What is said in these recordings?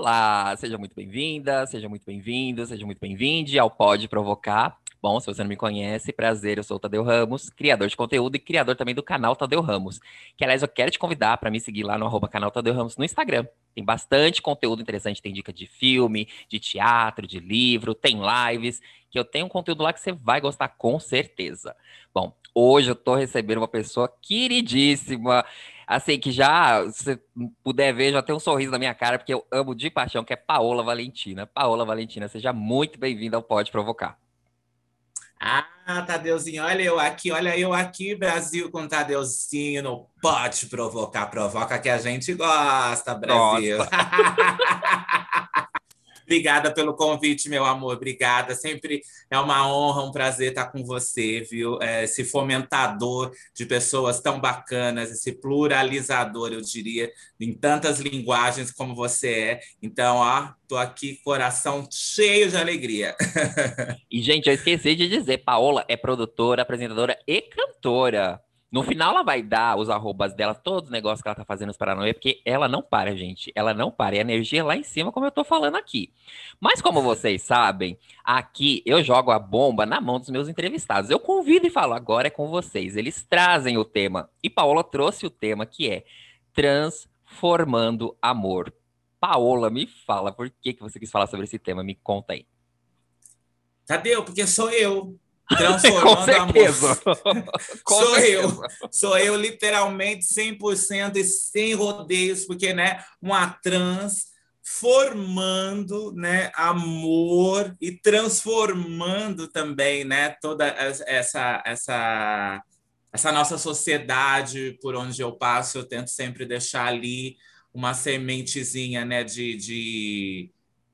Olá, seja muito bem-vinda, seja muito bem-vindo, seja muito bem-vinde ao Pode Provocar. Bom, se você não me conhece, prazer, eu sou o Tadeu Ramos, criador de conteúdo e criador também do canal Tadeu Ramos. Que, aliás, eu quero te convidar para me seguir lá no arroba canal Tadeu Ramos no Instagram. Tem bastante conteúdo interessante, tem dica de filme, de teatro, de livro, tem lives, que eu tenho um conteúdo lá que você vai gostar com certeza. Bom, hoje eu tô recebendo uma pessoa queridíssima, assim, que já, se puder ver, já tem um sorriso na minha cara, porque eu amo de paixão, que é Paola Valentina. Paola Valentina, seja muito bem-vinda ao Pode Provocar. Ah, Tadeuzinho, olha eu aqui, olha eu aqui, Brasil com Tadeuzinho, não pode provocar, provoca que a gente gosta, Brasil. Obrigada pelo convite, meu amor. Obrigada. Sempre é uma honra, um prazer estar com você, viu? É, esse fomentador de pessoas tão bacanas, esse pluralizador, eu diria, em tantas linguagens como você é. Então, ó, tô aqui, coração cheio de alegria. E, gente, eu esqueci de dizer, Paola é produtora, apresentadora e cantora. No final, ela vai dar os arrobas dela, todos os negócios que ela tá fazendo nos Paranoia, porque ela não para, gente. Ela não para. É energia lá em cima, como eu tô falando aqui. Mas como vocês sabem, aqui eu jogo a bomba na mão dos meus entrevistados. Eu convido e falo, agora é com vocês. Eles trazem o tema. E Paola trouxe o tema que é Transformando Amor. Paola, me fala, por que, que você quis falar sobre esse tema? Me conta aí. Tadeu, porque sou eu. Transformando certeza. Com sou eu. Sou eu, literalmente, 100% e sem rodeios, porque, né, uma trans formando, né, amor e transformando também, né, toda essa essa essa nossa sociedade por onde eu passo, eu tento sempre deixar ali uma sementezinha, né, de, de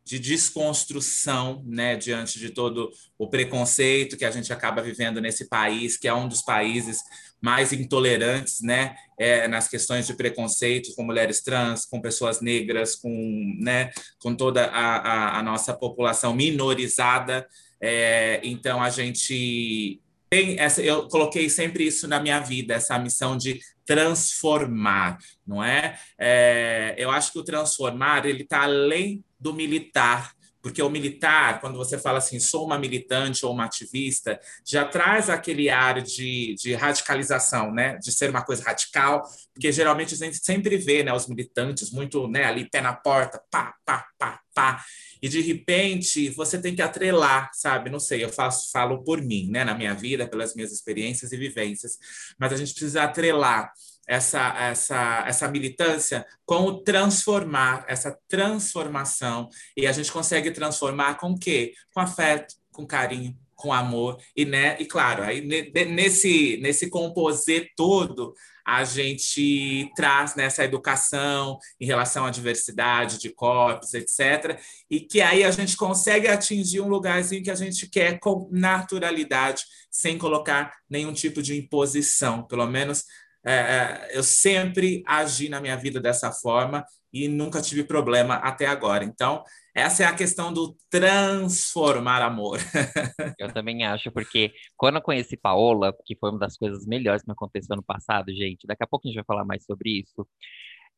de desconstrução, né, diante de todo o preconceito que a gente acaba vivendo nesse país, que é um dos países mais intolerantes, né, é, nas questões de preconceito com mulheres trans, com pessoas negras, com, né, com toda a, a, a nossa população minorizada. É, então a gente tem essa, eu coloquei sempre isso na minha vida, essa missão de transformar, não é? é eu acho que o transformar ele está além do militar, porque o militar, quando você fala assim, sou uma militante ou uma ativista, já traz aquele ar de, de radicalização, né? De ser uma coisa radical, porque geralmente a gente sempre vê, né, os militantes muito, né, ali pé na porta, pá, pá, pá, pá. E de repente você tem que atrelar, sabe? Não sei, eu faço, falo por mim, né, na minha vida, pelas minhas experiências e vivências, mas a gente precisa atrelar essa, essa, essa militância com o transformar, essa transformação. E a gente consegue transformar com o quê? Com afeto, com carinho, com amor. E, né, e claro, aí nesse, nesse composer todo, a gente traz nessa educação em relação à diversidade de corpos, etc. E que aí a gente consegue atingir um lugarzinho que a gente quer com naturalidade, sem colocar nenhum tipo de imposição, pelo menos é, é, eu sempre agi na minha vida dessa forma e nunca tive problema até agora. Então, essa é a questão do transformar amor. eu também acho, porque quando eu conheci Paola, que foi uma das coisas melhores que me aconteceu ano passado, gente, daqui a pouco a gente vai falar mais sobre isso,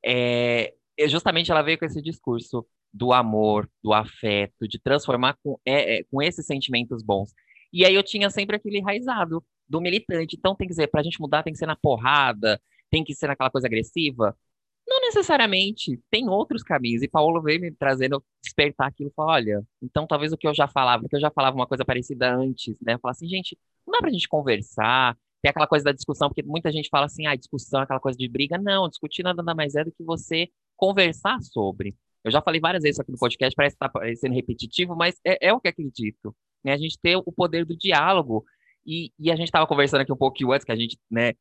é, justamente ela veio com esse discurso do amor, do afeto, de transformar com, é, é, com esses sentimentos bons. E aí eu tinha sempre aquele enraizado do militante. Então tem que para a gente mudar, tem que ser na porrada, tem que ser naquela coisa agressiva. Necessariamente, tem outros caminhos. E Paulo veio me trazendo, despertar aquilo, falar, olha, então talvez o que eu já falava, porque eu já falava uma coisa parecida antes, né? Falar assim, gente, não dá pra gente conversar, tem aquela coisa da discussão, porque muita gente fala assim, ah, discussão, aquela coisa de briga. Não, discutir nada mais é do que você conversar sobre. Eu já falei várias vezes aqui no podcast, parece estar tá parecendo repetitivo, mas é, é o que acredito. Né? A gente ter o poder do diálogo e, e a gente estava conversando aqui um pouquinho antes, que a gente, né,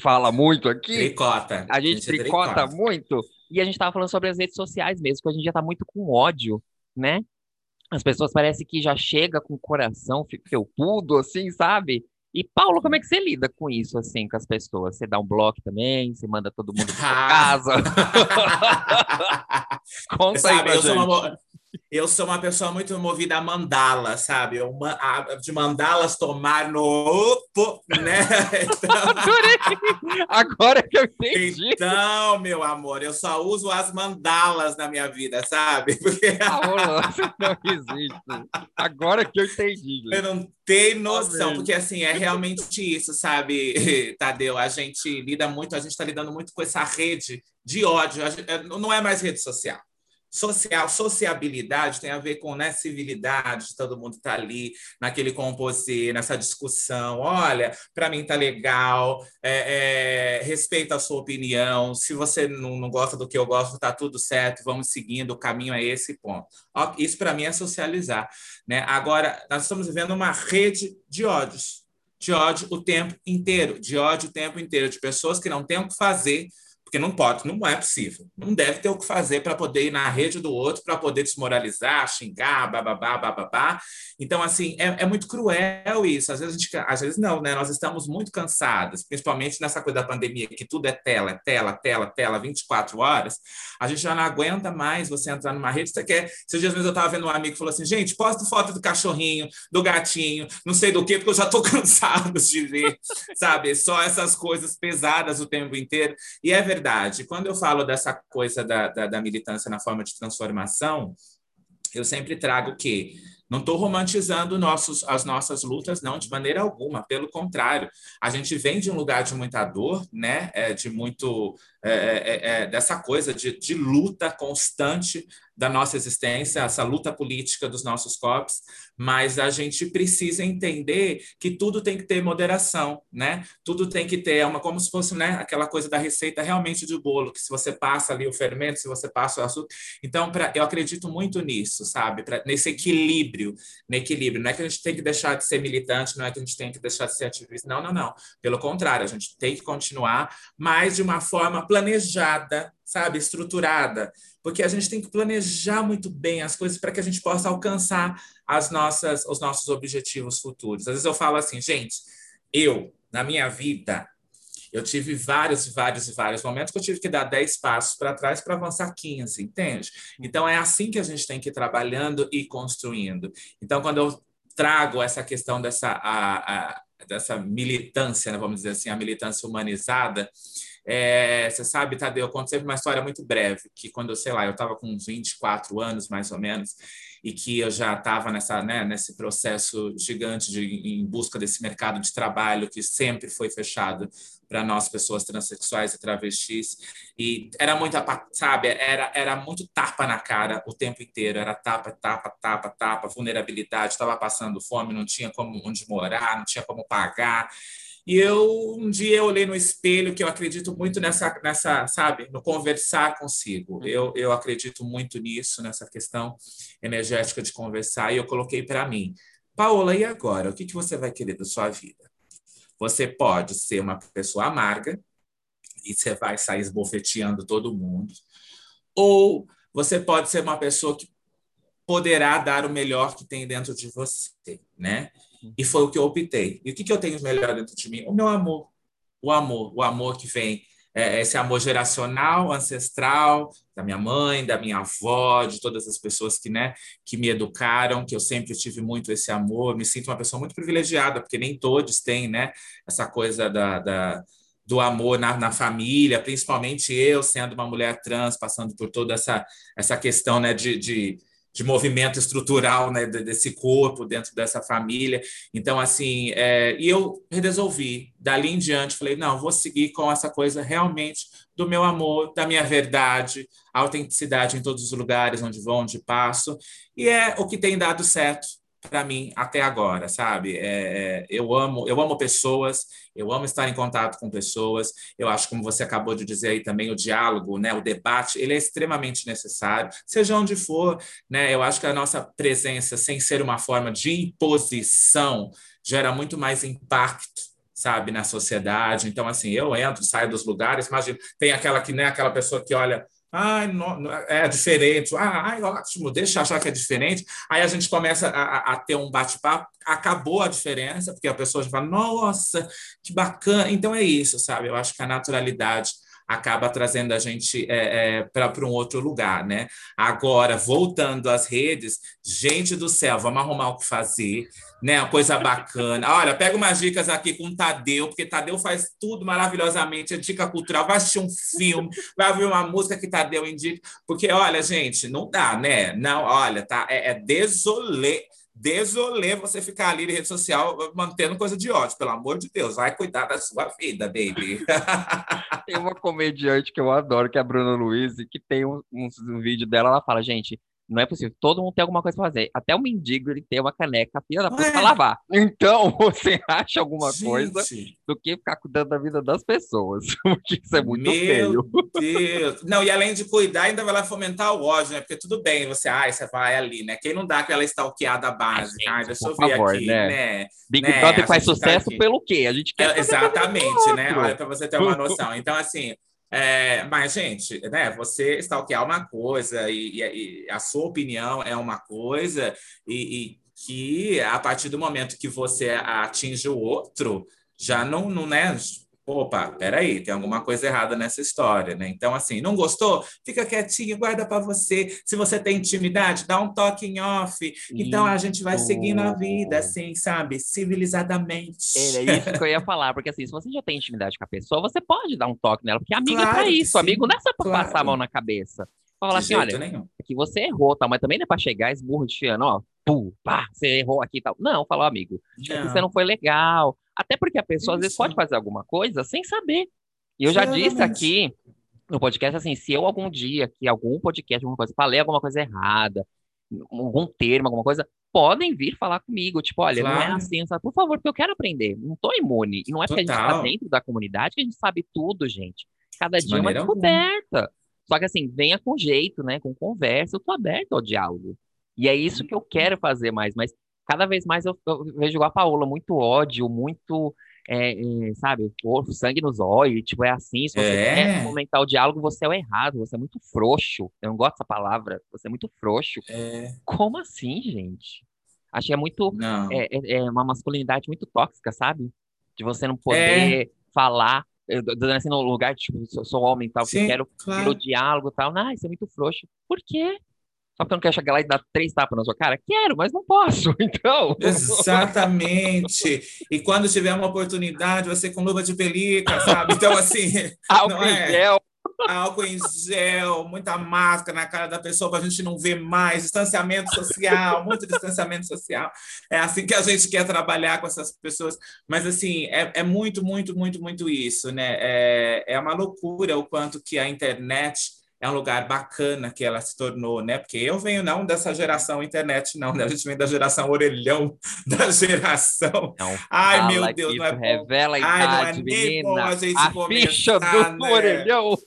fala muito aqui. Tricota. A gente, a gente tricota, tricota, muito. E a gente estava falando sobre as redes sociais mesmo, que hoje em dia está muito com ódio, né? As pessoas parecem que já chega com o coração felpudo, assim, sabe? E, Paulo, como é que você lida com isso, assim, com as pessoas? Você dá um bloco também? Você manda todo mundo pra casa? Conta Sabe, aí pra eu gente. Sou uma, eu sou uma pessoa muito movida a mandala, sabe? Eu, a, de mandalas tomar no opo, né? Então... Agora que eu entendi. Então, meu amor, eu só uso as mandalas na minha vida, sabe? Porque... Ah, não existe. Agora que eu entendi. Eu não tenho noção, porque assim, é realmente isso, sabe, Tadeu? A gente lida muito, a gente está lidando muito com essa rede de ódio. É, não é mais rede social social, sociabilidade tem a ver com né, civilidade, todo mundo está ali naquele composê, nessa discussão. Olha, para mim tá legal, é, é, respeita a sua opinião. Se você não, não gosta do que eu gosto, tá tudo certo, vamos seguindo, o caminho é esse ponto. Isso para mim é socializar. Né? Agora, nós estamos vivendo uma rede de ódios. De ódio o tempo inteiro, de ódio o tempo inteiro, de pessoas que não têm o que fazer porque não pode, não é possível. Não deve ter o que fazer para poder ir na rede do outro, para poder desmoralizar, xingar, bababá, bababá. Então, assim, é, é, muito cruel isso. Às vezes, a gente, às vezes não, né? Nós estamos muito cansadas, principalmente nessa coisa da pandemia, que tudo é tela, é tela, tela, tela, 24 horas. A gente já não aguenta mais você entrar numa rede. Você quer. Esses dias mesmo eu estava vendo um amigo que falou assim: gente, posta foto do cachorrinho, do gatinho, não sei do que, porque eu já estou cansado de ver, sabe? Só essas coisas pesadas o tempo inteiro. E é verdade verdade. Quando eu falo dessa coisa da, da, da militância na forma de transformação, eu sempre trago que não estou romantizando nossos, as nossas lutas, não, de maneira alguma. Pelo contrário, a gente vem de um lugar de muita dor, né? É, de muito é, é, é, dessa coisa de, de luta constante da nossa existência, essa luta política dos nossos corpos, mas a gente precisa entender que tudo tem que ter moderação, né? Tudo tem que ter uma como se fosse, né, aquela coisa da receita realmente de bolo, que se você passa ali o fermento, se você passa o açúcar, então pra, eu acredito muito nisso, sabe? Pra, nesse equilíbrio, no equilíbrio, não é que a gente tem que deixar de ser militante, não é que a gente tem que deixar de ser ativista, não, não, não. Pelo contrário, a gente tem que continuar, mas de uma forma planejada, sabe, estruturada, porque a gente tem que planejar muito bem as coisas para que a gente possa alcançar as nossas, os nossos objetivos futuros. Às vezes eu falo assim, gente, eu, na minha vida, eu tive vários, vários e vários momentos que eu tive que dar 10 passos para trás para avançar 15, entende? Então é assim que a gente tem que ir trabalhando e construindo. Então, quando eu trago essa questão dessa, a, a, dessa militância, né, vamos dizer assim, a militância humanizada, é, você sabe, Tadeu, eu conto sempre uma história muito breve, que quando, sei lá, eu estava com uns 24 anos, mais ou menos, e que eu já estava nessa, né, nesse processo gigante de, em busca desse mercado de trabalho que sempre foi fechado para nós, pessoas transexuais e travestis, e era muito, sabe, era, era muito tapa na cara o tempo inteiro, era tapa, tapa, tapa, tapa, vulnerabilidade, estava passando fome, não tinha como onde morar, não tinha como pagar, e eu um dia eu olhei no espelho que eu acredito muito nessa, nessa sabe, no conversar consigo. Uhum. Eu, eu acredito muito nisso, nessa questão energética de conversar. E eu coloquei para mim, Paola, e agora? O que, que você vai querer da sua vida? Você pode ser uma pessoa amarga e você vai sair esbofeteando todo mundo, ou você pode ser uma pessoa que poderá dar o melhor que tem dentro de você, né? E foi o que eu optei. E o que, que eu tenho melhor dentro de mim? O meu amor. O amor. O amor que vem, é, esse amor geracional, ancestral, da minha mãe, da minha avó, de todas as pessoas que, né, que me educaram, que eu sempre tive muito esse amor. Me sinto uma pessoa muito privilegiada, porque nem todos têm, né, essa coisa da, da do amor na, na, família, principalmente eu, sendo uma mulher trans, passando por toda essa, essa questão né, de, de de movimento estrutural né, desse corpo dentro dessa família. Então, assim, é, e eu resolvi, dali em diante, falei, não, vou seguir com essa coisa realmente do meu amor, da minha verdade, autenticidade em todos os lugares onde vou, onde passo, e é o que tem dado certo para mim até agora, sabe? É, é, eu amo, eu amo pessoas, eu amo estar em contato com pessoas. Eu acho, como você acabou de dizer aí também, o diálogo, né, o debate, ele é extremamente necessário, seja onde for, né? Eu acho que a nossa presença, sem ser uma forma de imposição, gera muito mais impacto sabe, na sociedade. Então, assim, eu entro, saio dos lugares, imagina, tem aquela que, né, aquela pessoa que olha Ai, não, é diferente. Ah, ai, ótimo, deixa achar que é diferente. Aí a gente começa a, a ter um bate-papo, acabou a diferença, porque a pessoa já fala, nossa, que bacana. Então é isso, sabe? Eu acho que a naturalidade, acaba trazendo a gente é, é, para um outro lugar, né? Agora, voltando às redes, gente do céu, vamos arrumar o que fazer, né? Uma coisa bacana. Olha, pega umas dicas aqui com o Tadeu, porque Tadeu faz tudo maravilhosamente, é dica cultural, vai assistir um filme, vai ouvir uma música que Tadeu indica, porque, olha, gente, não dá, né? Não, olha, tá, é, é desolê desolê você ficar ali na rede social mantendo coisa de ódio, pelo amor de Deus, vai cuidar da sua vida, baby. tem uma comediante que eu adoro, que é a Bruna Luiz, que tem um, um, um vídeo dela, ela fala, gente, não é possível. Todo mundo tem alguma coisa para fazer. Até o mendigo ele tem uma caneca filha da puta para lavar. Então, você acha alguma Gente. coisa do que ficar cuidando da vida das pessoas. Porque isso é muito Meu feio. Deus. Não, e além de cuidar, ainda vai lá fomentar o ódio, né? Porque tudo bem, você, ai, você vai ali, né? Quem não dá aquela stalkeada básica? Ai, deixa eu ver favor, aqui, né? né? Big né? Brother faz sucesso tá pelo quê? A gente quer. É, exatamente, né? Olha, para você ter uma noção. Então, assim. É, mas, gente, né, você stalkear uma coisa e, e, e, a sua opinião é uma coisa, e, e, que a partir do momento que você atinge o outro, já não, não né, opa, peraí, tem alguma coisa errada nessa história, né? Então, assim, não gostou? Fica quietinho, guarda para você. Se você tem intimidade, dá um toque em off. Então, a gente vai seguindo a vida, assim, sabe? Civilizadamente. É isso que eu ia falar, porque assim, se você já tem intimidade com a pessoa, você pode dar um toque nela, porque amigo claro é pra isso, amigo não é só pra claro. passar a mão na cabeça. Fala assim, olha, nenhum. aqui você errou, tá? mas também não é pra chegar esmurrutiano, ó, pum, pá, você errou aqui e tal. Não, falou, amigo, não. você não foi legal, até porque a pessoa, Isso. às vezes, pode fazer alguma coisa sem saber. E eu já disse aqui no podcast, assim, se eu algum dia, que algum podcast, alguma coisa, falei alguma coisa errada, algum termo, alguma coisa, podem vir falar comigo. Tipo, olha, claro. não é assim, sabe? Por favor, porque eu quero aprender. Não tô imune. E não é porque Total. a gente tá dentro da comunidade que a gente sabe tudo, gente. Cada dia é uma descoberta. Alguma. Só que assim, venha com jeito, né? Com conversa. Eu tô aberto ao diálogo. E é isso que eu quero fazer mais. Mas cada vez mais eu, eu vejo igual a Paola, muito ódio, muito, é, é, sabe, sangue nos olhos, tipo, é assim, se você é. quer fomentar o diálogo, você é o errado, você é muito frouxo, eu não gosto dessa palavra, você é muito frouxo. É. Como assim, gente? Achei é muito, é, é, é, uma masculinidade muito tóxica, sabe? De você não poder falar, dando assim no lugar, tipo, eu sou homem e tal, Sim, que quero claro. o diálogo e tal, não, isso é muito frouxo. Por quê? Só porque eu não quero chegar lá e dar três tapas na sua cara? Quero, mas não posso, então. Exatamente. E quando tiver uma oportunidade, você com luva de pelica, sabe? Então, assim. Álcool em é... gel. Álcool em gel, muita máscara na cara da pessoa para a gente não ver mais, distanciamento social, muito distanciamento social. É assim que a gente quer trabalhar com essas pessoas. Mas, assim, é, é muito, muito, muito, muito isso, né? É, é uma loucura o quanto que a internet é um lugar bacana que ela se tornou, né? Porque eu venho não dessa geração internet, não, né? A gente vem da geração orelhão, da geração. Não, Ai, meu Deus, não é revela a Ai, não é menina. bom a gente a começar, ficha do né? orelhão.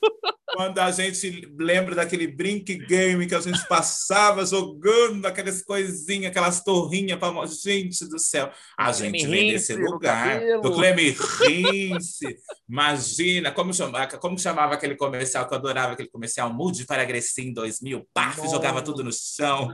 Quando a gente lembra daquele brink game que a gente passava jogando aquelas coisinhas, aquelas torrinhas para gente do céu. A gente vem desse lugar do Cleme Rince. Imagina como chamava, como chamava aquele comercial que eu adorava aquele comercial Mude para em 2000. Paf, Nossa. jogava tudo no chão.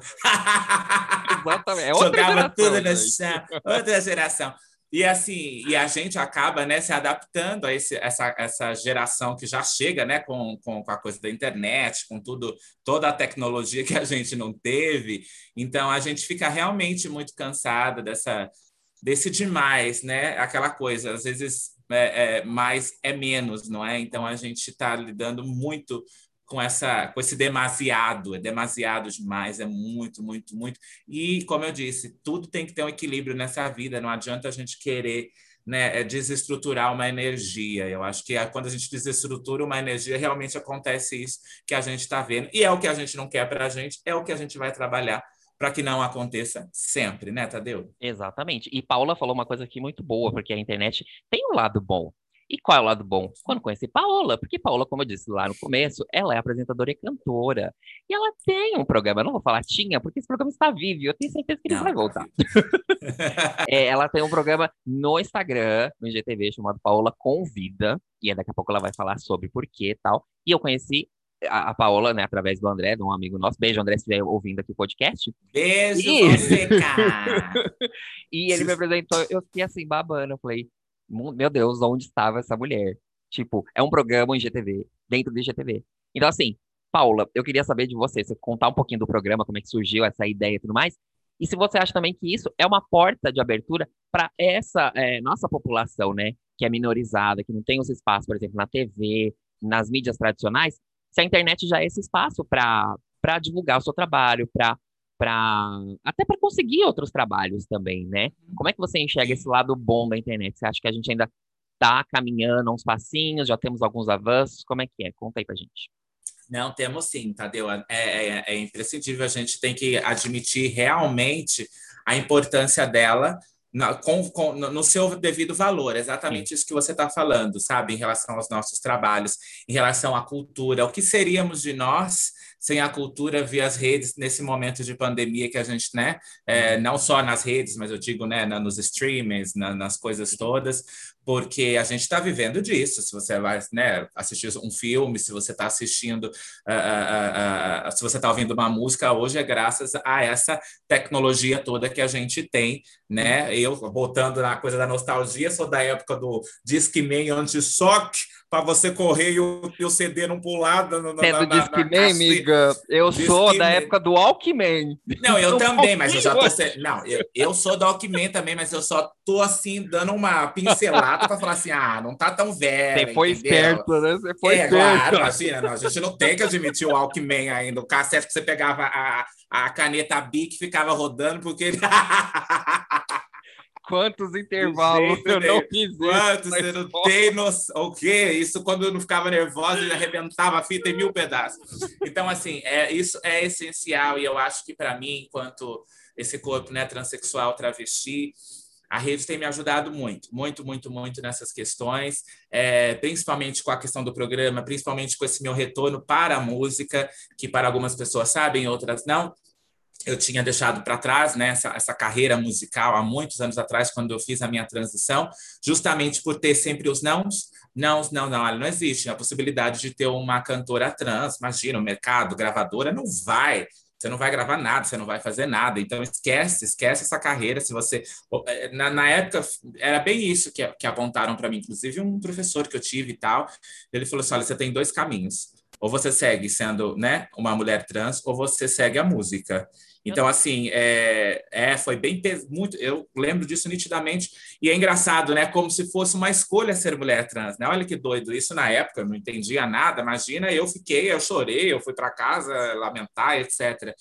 Exatamente. É jogava tudo no chão. Outra geração. E assim, e a gente acaba né, se adaptando a esse, essa, essa geração que já chega né, com, com, com, a coisa da internet, com tudo, toda a tecnologia que a gente não teve. Então a gente fica realmente muito cansada dessa, desse demais, né? Aquela coisa, às vezes é, é, mais é menos, não é? Então a gente está lidando muito com essa com esse demasiado, é demasiado demais, é muito, muito, muito. E como eu disse, tudo tem que ter um equilíbrio nessa vida, não adianta a gente querer né, é desestruturar uma energia. Eu acho que é quando a gente desestrutura uma energia, realmente acontece isso que a gente está vendo. E é o que a gente não quer para a gente, é o que a gente vai trabalhar para que não aconteça sempre, né, Tadeu? Exatamente. E Paula falou uma coisa aqui muito boa, porque a internet tem um lado bom. E qual é o lado bom? Quando conheci Paola, porque Paola, como eu disse lá no começo, ela é apresentadora e cantora. E ela tem um programa, eu não vou falar tinha, porque esse programa está vivo e eu tenho certeza que ele não. vai voltar. é, ela tem um programa no Instagram, no IGTV, chamado Paola Convida, e daqui a pouco ela vai falar sobre porquê e tal. E eu conheci a, a Paola, né, através do André, de um amigo nosso. Beijo, André, se estiver ouvindo aqui o podcast. Beijo, e... você, cara! e ele me apresentou, eu fiquei assim, babando. Eu falei, meu Deus, onde estava essa mulher? Tipo, é um programa em GTV, dentro do IGTV. Então, assim, Paula, eu queria saber de você, você contar um pouquinho do programa, como é que surgiu essa ideia e tudo mais. E se você acha também que isso é uma porta de abertura para essa é, nossa população, né? Que é minorizada, que não tem os espaços, por exemplo, na TV, nas mídias tradicionais, se a internet já é esse espaço para divulgar o seu trabalho, para para até para conseguir outros trabalhos também, né? Como é que você enxerga esse lado bom da internet? Você acha que a gente ainda está caminhando uns passinhos, já temos alguns avanços? Como é que é? Conta aí pra gente. Não, temos sim, Tadeu. É, é, é imprescindível, a gente tem que admitir realmente a importância dela na, com, com, no seu devido valor, exatamente Sim. isso que você está falando, sabe, em relação aos nossos trabalhos, em relação à cultura, o que seríamos de nós sem a cultura via as redes nesse momento de pandemia que a gente, né, é, não só nas redes, mas eu digo, né, nos streamings, na, nas coisas todas, porque a gente está vivendo disso. Se você vai né, assistir um filme, se você está assistindo, uh, uh, uh, se você está ouvindo uma música, hoje é graças a essa tecnologia toda que a gente tem, né? Eu, botando na coisa da nostalgia, sou da época do Discman anti-choque, para você correr e o, e o CD não pular. Na, na, é do Discman, amiga? Eu Disque sou Man. da época do Walkman. Não, eu também, mas eu já tô... Não, eu, eu sou do Walkman também, mas eu só tô, assim, dando uma pincelada para falar assim, ah, não tá tão velho, Você foi entendeu? esperto, né? Você foi é, esperto. Claro, imagina, não, a gente não tem que admitir o Walkman ainda. O cassete que você pegava a, a caneta Bic ficava rodando, porque... Quantos intervalos eu não fiz Quantos você não tem noção. O quê? Isso quando eu não ficava nervosa, ele arrebentava a fita em mil pedaços. Então, assim, é, isso é essencial e eu acho que para mim, enquanto esse corpo né, transexual travesti, a rede tem me ajudado muito, muito, muito, muito nessas questões, é, principalmente com a questão do programa, principalmente com esse meu retorno para a música, que para algumas pessoas sabem, outras não eu tinha deixado para trás né, essa, essa, carreira musical há muitos anos atrás, quando eu fiz a minha transição, justamente por ter sempre os nãos. Não, não, não, não existe a possibilidade de ter uma cantora trans. Imagina, o mercado, gravadora, não vai. Você não vai gravar nada, você não vai fazer nada. Então, esquece, esquece essa carreira. Se você. É, na, na época, era bem isso que, que apontaram para mim. Inclusive, um professor que eu tive e tal, ele falou assim: olha, você tem dois caminhos. Ou você segue sendo né, uma mulher trans, ou você segue a música. Então, assim, é, é, foi bem muito. Eu lembro disso nitidamente. E é engraçado, né? Como se fosse uma escolha ser mulher trans, né? Olha que doido. Isso na época eu não entendia nada. Imagina, eu fiquei, eu chorei, eu fui para casa lamentar, etc.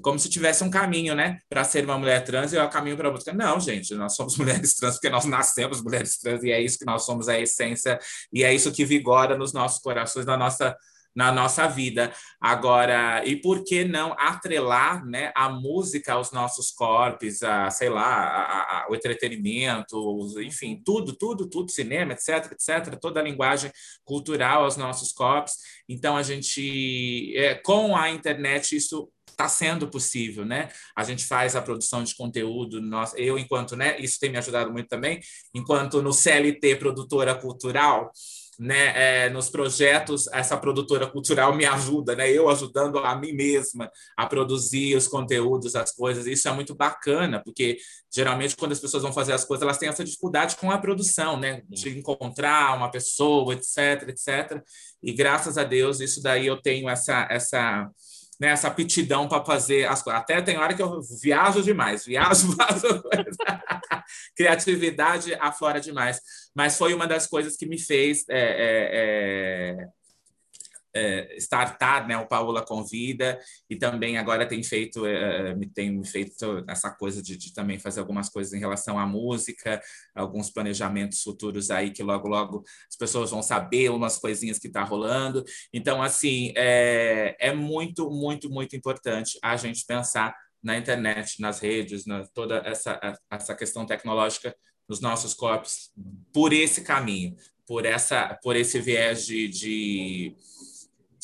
Como se tivesse um caminho, né? Para ser uma mulher trans e o caminho para outra. Não, gente, nós somos mulheres trans porque nós nascemos mulheres trans e é isso que nós somos, a essência, e é isso que vigora nos nossos corações, na nossa na nossa vida. Agora, e por que não atrelar né, a música aos nossos corpos, a, sei lá, a, a, o entretenimento, enfim, tudo, tudo, tudo, cinema, etc, etc, toda a linguagem cultural aos nossos corpos. Então, a gente, é, com a internet, isso está sendo possível, né? A gente faz a produção de conteúdo, nós, eu enquanto, né? Isso tem me ajudado muito também, enquanto no CLT produtora cultural, né, é, nos projetos, essa produtora cultural me ajuda, né, eu ajudando a mim mesma a produzir os conteúdos, as coisas. Isso é muito bacana, porque geralmente quando as pessoas vão fazer as coisas, elas têm essa dificuldade com a produção, né, de encontrar uma pessoa, etc, etc. E graças a Deus, isso daí eu tenho essa essa né, essa aptidão para fazer as coisas. Até tem hora que eu viajo demais, viajo, faço criatividade aflora demais. Mas foi uma das coisas que me fez é, é, é startar, né? O Paola convida e também agora tem feito, é, tem feito essa coisa de, de, também fazer algumas coisas em relação à música, alguns planejamentos futuros aí que logo logo as pessoas vão saber umas coisinhas que está rolando. Então assim é, é muito muito muito importante a gente pensar na internet, nas redes, na toda essa essa questão tecnológica nos nossos corpos por esse caminho, por essa por esse viés de, de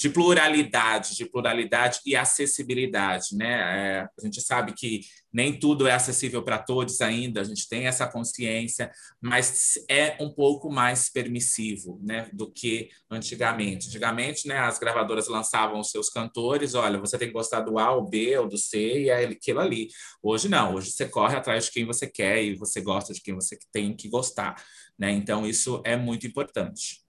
de pluralidade, de pluralidade e acessibilidade, né? É, a gente sabe que nem tudo é acessível para todos ainda, a gente tem essa consciência, mas é um pouco mais permissivo, né, do que antigamente. Antigamente, né, as gravadoras lançavam os seus cantores, olha, você tem que gostar do A, ou B, ou do C, e é aquilo ali. Hoje não, hoje você corre atrás de quem você quer e você gosta de quem você tem que gostar, né? Então isso é muito importante.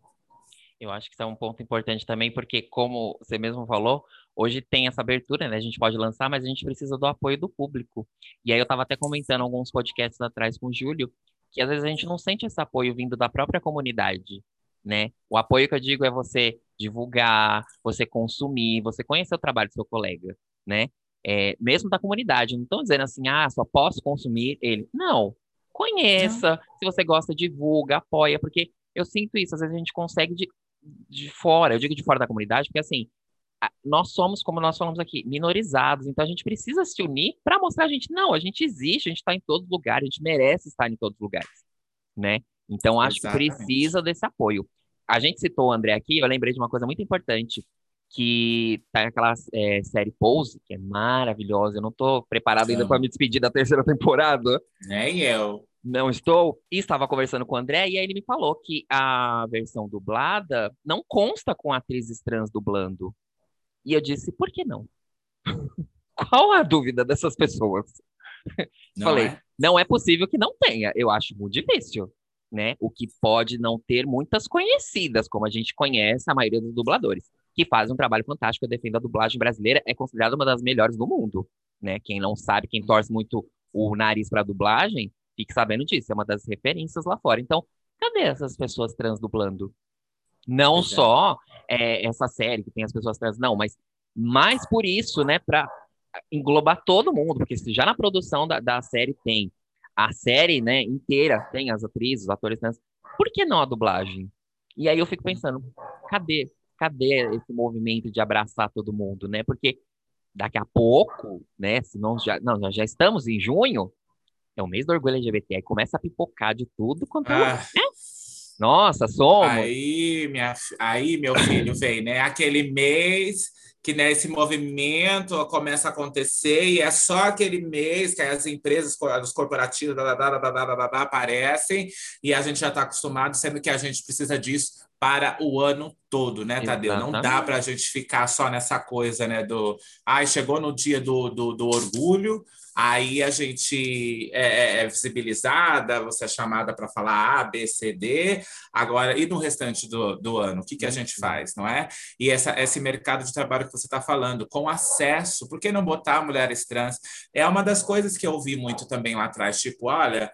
Eu acho que isso é um ponto importante também, porque, como você mesmo falou, hoje tem essa abertura, né? A gente pode lançar, mas a gente precisa do apoio do público. E aí eu estava até comentando alguns podcasts atrás com o Júlio, que às vezes a gente não sente esse apoio vindo da própria comunidade, né? O apoio que eu digo é você divulgar, você consumir, você conhecer o trabalho do seu colega, né? É, mesmo da comunidade, não estão dizendo assim, ah, só posso consumir ele. Não, conheça, não. se você gosta, divulga, apoia, porque eu sinto isso, às vezes a gente consegue de, de fora, eu digo de fora da comunidade, porque assim, nós somos, como nós falamos aqui, minorizados, então a gente precisa se unir para mostrar a gente, não, a gente existe, a gente está em todos os lugares, a gente merece estar em todos os lugares, né? Então acho Exatamente. que precisa desse apoio. A gente citou o André aqui, eu lembrei de uma coisa muito importante, que tá naquela é, série Pose, que é maravilhosa, eu não estou preparado ainda para me despedir da terceira temporada. Nem eu. Não estou. E estava conversando com o André, e aí ele me falou que a versão dublada não consta com atrizes trans dublando. E eu disse, por que não? Qual a dúvida dessas pessoas? Não Falei, é? não é possível que não tenha. Eu acho muito difícil, né? O que pode não ter muitas conhecidas, como a gente conhece a maioria dos dubladores, que fazem um trabalho fantástico. Eu defendo a dublagem brasileira, é considerada uma das melhores do mundo, né? Quem não sabe, quem torce muito o nariz para dublagem, Fique sabendo disso, é uma das referências lá fora. Então, cadê essas pessoas trans dublando? Não é. só é, essa série que tem as pessoas trans, não, mas mais por isso, né, para englobar todo mundo, porque se já na produção da, da série tem a série, né, inteira, tem as atrizes, os atores trans, por que não a dublagem? E aí eu fico pensando, cadê, cadê esse movimento de abraçar todo mundo, né? Porque daqui a pouco, né, se não já, não, já estamos em junho, é o mês do orgulho LGBT, aí começa a pipocar de tudo quanto é ah. é. Nossa, somos. Aí, minha, aí, meu filho, vem, né? Aquele mês que né, esse movimento começa a acontecer e é só aquele mês que as empresas, os corporativos da, da, da, aparecem e a gente já está acostumado, sendo que a gente precisa disso para o ano todo, né, Tadeu? Exatamente. Não dá para a gente ficar só nessa coisa, né, do... Ai, chegou no dia do, do, do orgulho, aí a gente é, é, é visibilizada, você é chamada para falar A, B, C, D, agora, e no restante do, do ano, o que, que a uhum. gente faz, não é? E essa, esse mercado de trabalho que você está falando, com acesso, por que não botar mulheres trans? É uma das coisas que eu ouvi muito também lá atrás, tipo, olha,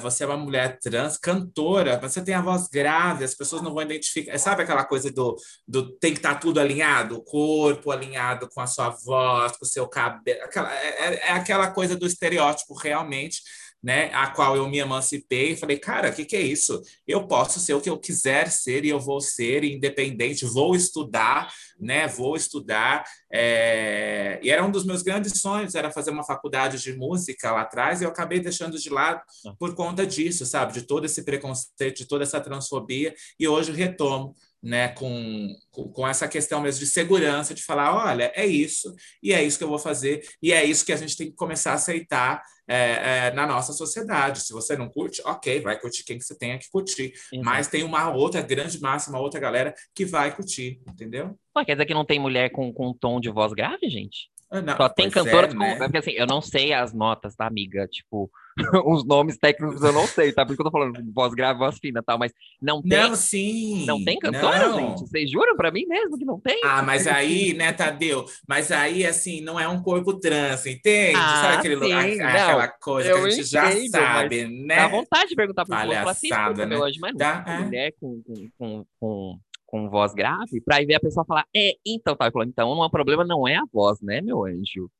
você é uma mulher trans, cantora, você tem a voz grave, as pessoas não vão identificar. Sabe aquela coisa do, do tem que estar tá tudo alinhado? O corpo alinhado com a sua voz, com o seu cabelo. Aquela, é, é, é aquela coisa do estereótipo, realmente né, a qual eu me emancipei e falei, cara, o que, que é isso? Eu posso ser o que eu quiser ser e eu vou ser independente, vou estudar, né, vou estudar. É... E era um dos meus grandes sonhos, era fazer uma faculdade de música lá atrás e eu acabei deixando de lado ah. por conta disso, sabe? De todo esse preconceito, de toda essa transfobia e hoje retomo né, com, com essa questão mesmo de segurança, de falar, olha, é isso, e é isso que eu vou fazer, e é isso que a gente tem que começar a aceitar é, é, na nossa sociedade. Se você não curte, ok, vai curtir quem que você tenha que curtir, uhum. mas tem uma outra grande massa, uma outra galera que vai curtir, entendeu? Pô, quer dizer que não tem mulher com, com tom de voz grave, gente? Ah, não, Só tem cantoras é, com. Né? Porque assim, eu não sei as notas da amiga, tipo, os nomes técnicos eu não sei, tá? Por isso que eu tô falando voz grave, voz fina tal, mas não tem. Não, sim. Não tem cantora, não. gente? Vocês juram pra mim mesmo que não tem? Ah, mas aí, né, Tadeu? Mas aí, assim, não é um corpo trans, entende? Ah, Sabe aquele lugar, aquela coisa que a gente já sabe, né? Dá vontade de perguntar pro povo, assim, né? hoje, mas não, Dá, é. mulher com, com, com com voz grave, para ver a pessoa falar, é, então tá, falando, então o problema não é a voz, né, meu anjo?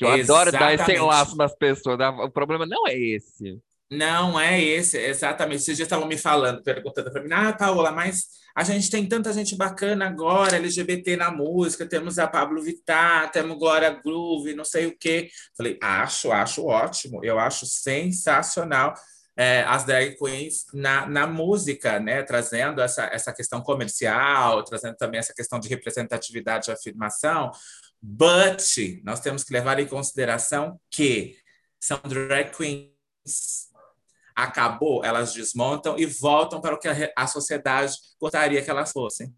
Que eu Exatamente. adoro dar esse laço nas pessoas, né? o problema não é esse. Não é esse, exatamente. Vocês já estavam me falando, perguntando para mim, ah, Paola, mas a gente tem tanta gente bacana agora, LGBT na música, temos a Pablo Vittar, temos Glória Groove, não sei o quê. Falei, acho, acho ótimo, eu acho sensacional é, as drag queens na, na música, né? trazendo essa, essa questão comercial, trazendo também essa questão de representatividade e afirmação. But nós temos que levar em consideração que são drag queens. Acabou, elas desmontam e voltam para o que a, sociedade gostaria que elas fossem.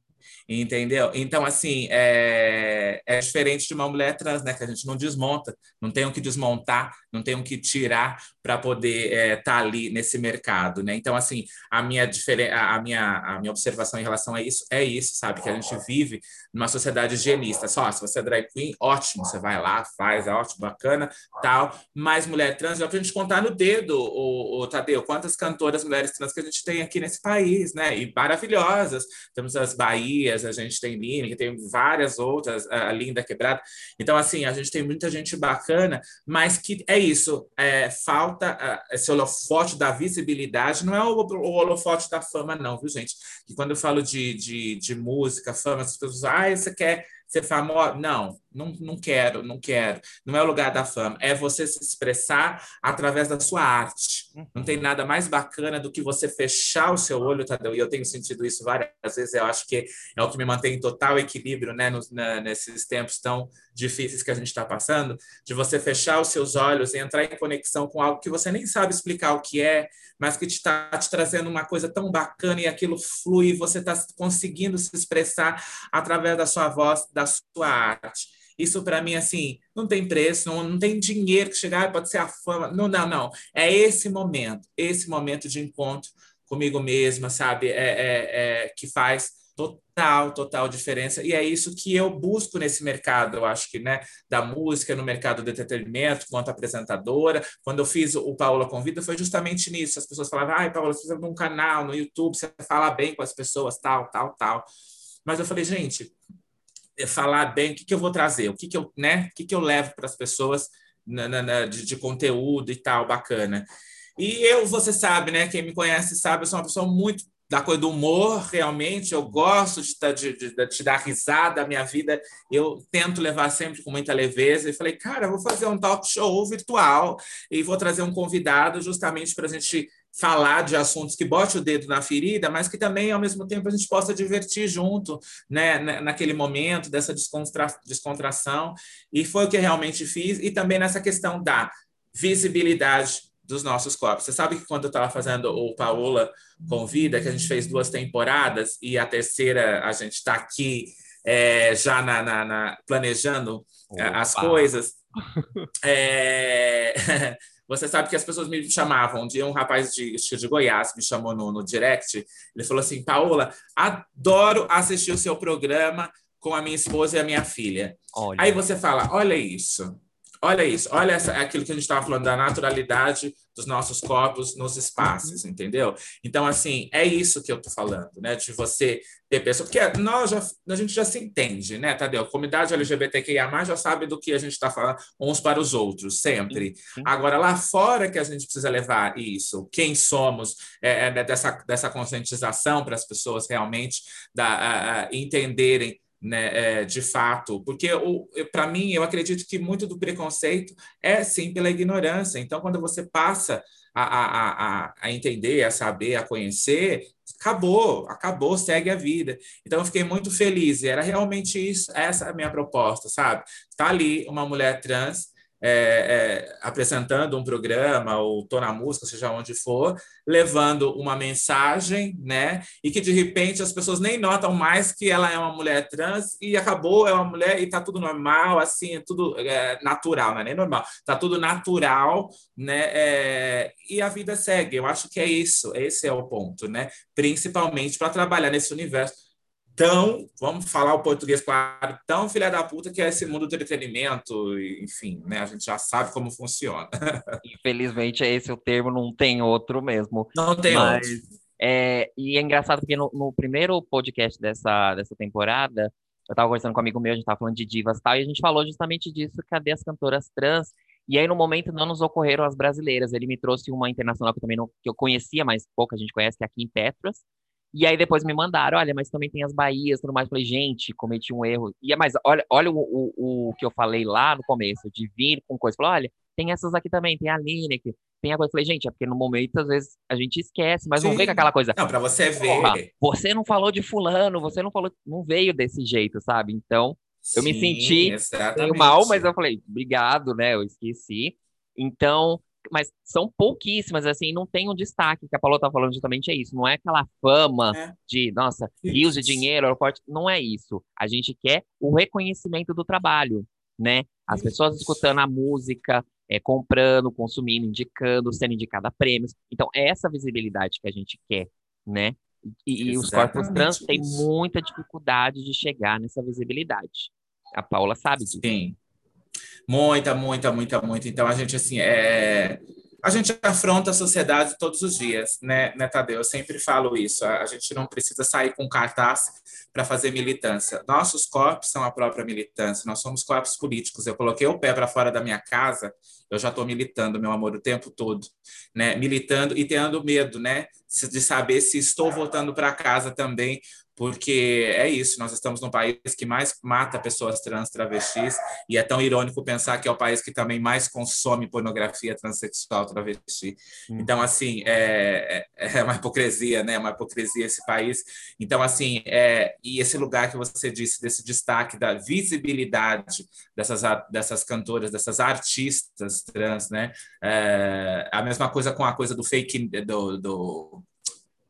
Entendeu? Então, assim, é, é diferente de uma mulher trans, né? Que a gente não desmonta, não tem o que desmontar, não tem o que tirar para poder estar é, tá ali nesse mercado, né? Então, assim, a minha, a, minha, a minha observação em relação a isso é isso, sabe? Que a gente vive numa sociedade higienista. Só, se você é drag queen, ótimo, você vai lá, faz, é ótimo, bacana, tal. Mas mulher trans, dá para a gente contar no dedo, o, o Tadeu, quantas cantoras mulheres trans que a gente tem aqui nesse país, né? E maravilhosas. Temos as A gente tem Lineker, tem várias outras, a Linda Quebrada. Então, assim, a gente tem muita gente bacana, mas que é isso, é, falta esse holofote da visibilidade, não é o, o holofote da fama, não, viu, gente? Que quando eu falo de, de, de música, fama, as pessoas, ah, você quer ser famosa? Não, não, não quero, não quero. Não é o lugar da fama. É você se expressar através da sua arte. Não tem nada mais bacana do que você fechar o seu olho, Tadeu. E eu tenho sentido isso várias vezes. Eu acho que é o que me mantém em total equilíbrio, né? Nos, na, nesses tempos tão difíceis que a gente está passando, de você fechar os seus olhos e entrar em conexão com algo que você nem sabe explicar o que é, mas que está te, te trazendo uma coisa tão bacana e aquilo flui, você está conseguindo se expressar através da sua voz, da sua arte. Isso para mim, assim, não tem preço, não, não tem dinheiro que chegar, pode ser a fama. Não, não, não. É esse momento, esse momento de encontro comigo mesma, sabe? É, é, é, que faz total, total diferença. E é isso que eu busco nesse mercado, eu acho que, né, da música, no mercado do entretenimento, quanto apresentadora. Quando eu fiz o Paula Convida, foi justamente nisso. As pessoas falavam, ai, Paula, você precisa de um canal no YouTube, você fala bem com as pessoas, tal, tal, tal. Mas eu falei, gente, falar bem, o que, que eu vou trazer, o que, que eu, né, o que, que eu levo para as pessoas na, na, na, de, de, conteúdo e tal, bacana. E eu, você sabe, né? Quem me conhece sabe, eu sou uma pessoa muito da coisa do humor, realmente. Eu gosto de, de, de, de te dar risada. A minha vida eu tento levar sempre com muita leveza. E falei, cara, vou fazer um talk show virtual e vou trazer um convidado justamente para a gente falar de assuntos que bote o dedo na ferida, mas que também, ao mesmo tempo, a gente possa divertir junto, né, naquele momento dessa descontra descontração. E foi o que realmente fiz. E também nessa questão da visibilidade dos nossos corpos. Você sabe que quando eu estava fazendo o Paola Convida, que a gente fez duas temporadas e a terceira a gente está aqui é, já na, na, na planejando é, Opa. as coisas. É... Você sabe que as pessoas me chamavam. Um dia um rapaz de, de Goiás me chamou no, no direct. Ele falou assim: Paola, adoro assistir o seu programa com a minha esposa e a minha filha. Olha. Aí você fala: olha isso. Olha isso, olha essa, aquilo que a gente estava falando da naturalidade dos nossos corpos nos espaços, entendeu? Então, assim, é isso que eu estou falando, né? De você ter pessoas. Porque nós já, a gente já se entende, né, Tadeu? A comunidade LGBTQIA já sabe do que a gente está falando uns para os outros, sempre. Sim. Agora, lá fora que a gente precisa levar isso, quem somos, é, é dessa, dessa conscientização para as pessoas realmente da, a, a, entenderem né, é, de fato, porque para mim eu acredito que muito do preconceito é sim pela ignorância. Então, quando você passa a, a, a, entender, a saber, a conhecer, acabou, acabou, segue a vida. Então eu fiquei muito feliz. E era realmente isso, essa a minha proposta, sabe? Está ali uma mulher trans é, é, apresentando um programa ou tô na música, seja onde for, levando uma mensagem, né? E que de repente as pessoas nem notam mais que ela é uma mulher trans e acabou, é uma mulher e tá tudo normal, assim, é tudo é, natural, não é nem normal, tá tudo natural, né? É, e a vida segue. Eu acho que é isso, esse é o ponto, né? Principalmente para trabalhar nesse universo tão, vamos falar o português claro, tão filha da puta que é esse mundo do entretenimento, enfim, né? A gente já sabe como funciona. Infelizmente, esse é o termo, não tem outro mesmo. Não tem Mas, outro. É, e é engraçado porque no, no, primeiro podcast dessa, dessa temporada, eu estava conversando com um amigo meu, a gente estava falando de divas e tal, e a gente falou justamente disso, cadê as cantoras trans? E aí, no momento, não nos ocorreram as brasileiras. Ele me trouxe uma internacional que eu também não, que eu conhecia, mas pouca gente conhece, que é aqui em Petras, e aí depois me mandaram, olha, mas também tem as Bahias tudo mais. Eu falei, gente, cometi um erro. E é mas olha, olha o, o, o que eu falei lá no começo, de vir com coisa. Falei, olha, tem essas aqui também, tem a Lineker, tem a coisa. Eu falei, gente, é porque no momento, às vezes, a gente esquece, mas Sim. não vem com aquela coisa. Não, para você ver. você não falou de fulano, você não falou, não veio desse jeito, sabe? Então, Sim, eu me senti mal, mas eu falei, obrigado, né? Eu esqueci. Então, mas são pouquíssimas, assim, não tem um destaque, que a Paula tá falando justamente é isso, não é aquela fama é. de, nossa, rios de dinheiro, aeroporto, não é isso. A gente quer o reconhecimento do trabalho, né? As isso. pessoas escutando a música, é, comprando, consumindo, indicando, sendo indicada a prêmios. Então, é essa visibilidade que a gente quer, né? E, e os corpos trans têm muita dificuldade de chegar nessa visibilidade. A Paula sabe disso. Sim. Muita, muita, muita, muita. Então, a gente, assim, é a gente afronta a sociedade todos os dias, né, né Tadeu? Eu sempre falo isso. A, gente não precisa sair com cartaz para fazer militância. Nossos corpos são a própria militância. Nós somos corpos políticos. Eu coloquei o pé para fora da minha casa, eu já estou militando, meu amor, o tempo todo, né? Militando e tendo medo, né? De saber se estou voltando para casa também porque é isso, nós estamos no país que mais mata pessoas trans, travestis, e é tão irônico pensar que é o país que também mais consome pornografia transexual, travesti. Hum. Então, assim, é, é, é uma hipocrisia, né? É uma hipocrisia esse país. Então, assim, é, e esse lugar que você disse, desse destaque da visibilidade dessas, dessas cantoras, dessas artistas trans, né? É, a mesma coisa com a coisa do fake, do, do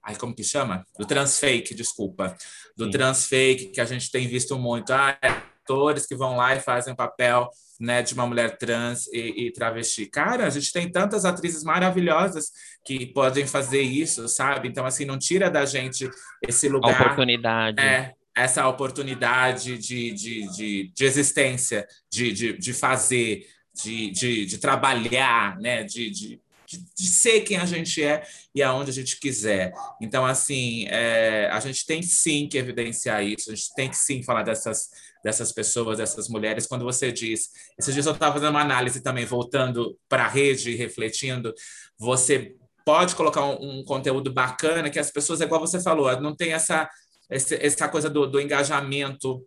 Ai, como que chama? Do transfake, desculpa. Do Sim. transfake, que a gente tem visto muito. Ah, é atores que vão lá e fazem papel né, de uma mulher trans e, e, travesti. Cara, a gente tem tantas atrizes maravilhosas que podem fazer isso, sabe? Então, assim, não tira da gente esse lugar. A oportunidade. É, essa oportunidade de, de, de, de existência, de, de, de fazer, de, de, de trabalhar, né? de, de de, ser quem a gente é e aonde a gente quiser. Então, assim, é, a gente tem sim que evidenciar isso, a gente tem que sim falar dessas, dessas pessoas, dessas mulheres. Quando você diz, esses dias eu estava fazendo uma análise também, voltando para a rede e refletindo, você pode colocar um, um, conteúdo bacana que as pessoas, é igual você falou, não tem essa, essa coisa do, do engajamento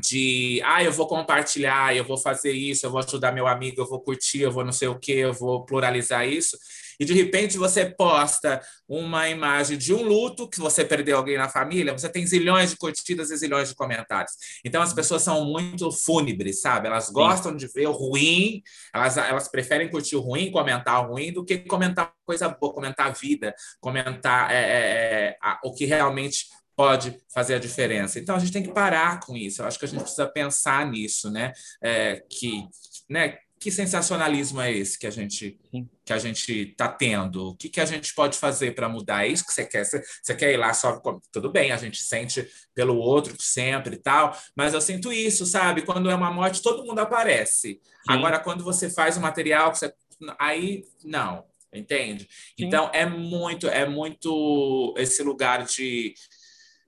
de ah, eu vou compartilhar, eu vou fazer isso, eu vou ajudar meu amigo, eu vou curtir, eu vou não sei o que, eu vou pluralizar isso. E de repente você posta uma imagem de um luto que você perdeu alguém na família, você tem zilhões de curtidas e zilhões de comentários. Então as pessoas são muito fúnebres, sabe? Elas gostam Sim. de ver o ruim, elas, elas preferem curtir o ruim, comentar o ruim, do que comentar coisa boa, comentar a vida, comentar é, é, é a, o que realmente pode fazer a diferença. Então a gente tem que parar com isso. Eu acho que a gente precisa pensar nisso, né? É, que, né? Que sensacionalismo é esse que a gente que a gente está tendo? O que, que a gente pode fazer para mudar? É isso que você quer? Você, você quer ir lá só tudo bem? A gente sente pelo outro sempre e tal, mas eu sinto isso, sabe? Quando é uma morte, todo mundo aparece. Sim. Agora, quando você faz o material, você, aí não, entende? Sim. Então é muito, é muito esse lugar de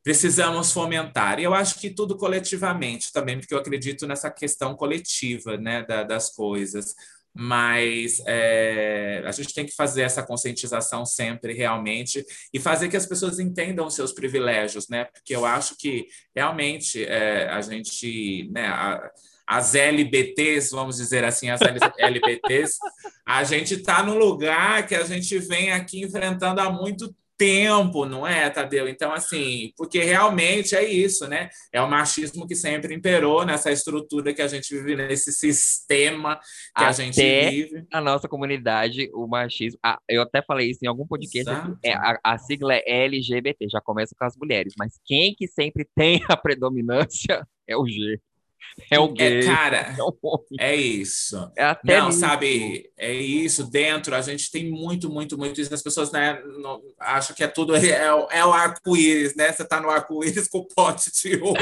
precisamos fomentar. E eu acho que tudo coletivamente também, porque eu acredito nessa questão coletiva né, da, das coisas. Mas é, a gente tem que fazer essa conscientização sempre, realmente, e fazer que as pessoas entendam os seus privilégios, né? Porque eu acho que realmente é, a gente, né, a, as LBTs, vamos dizer assim, as LBTs, a gente está no lugar que a gente vem aqui enfrentando há muito tempo, não é, Tadeu? Então, assim, porque realmente é isso, né? É o machismo que sempre imperou nessa estrutura que a gente vive, nesse sistema que até a gente vive. A nossa comunidade, o machismo. Ah, eu até falei isso em algum podcast. É, a, a, sigla é LGBT, já começa com as mulheres, mas quem que sempre tem a predominância é o G. É o é, gay. É, cara, é, é isso. É até não, sabe, é isso. Dentro, a gente tem muito, muito, muito isso. As pessoas né, não, acham que é tudo. É, é o arco-íris, né? Você está no arco-íris com o pote de ouro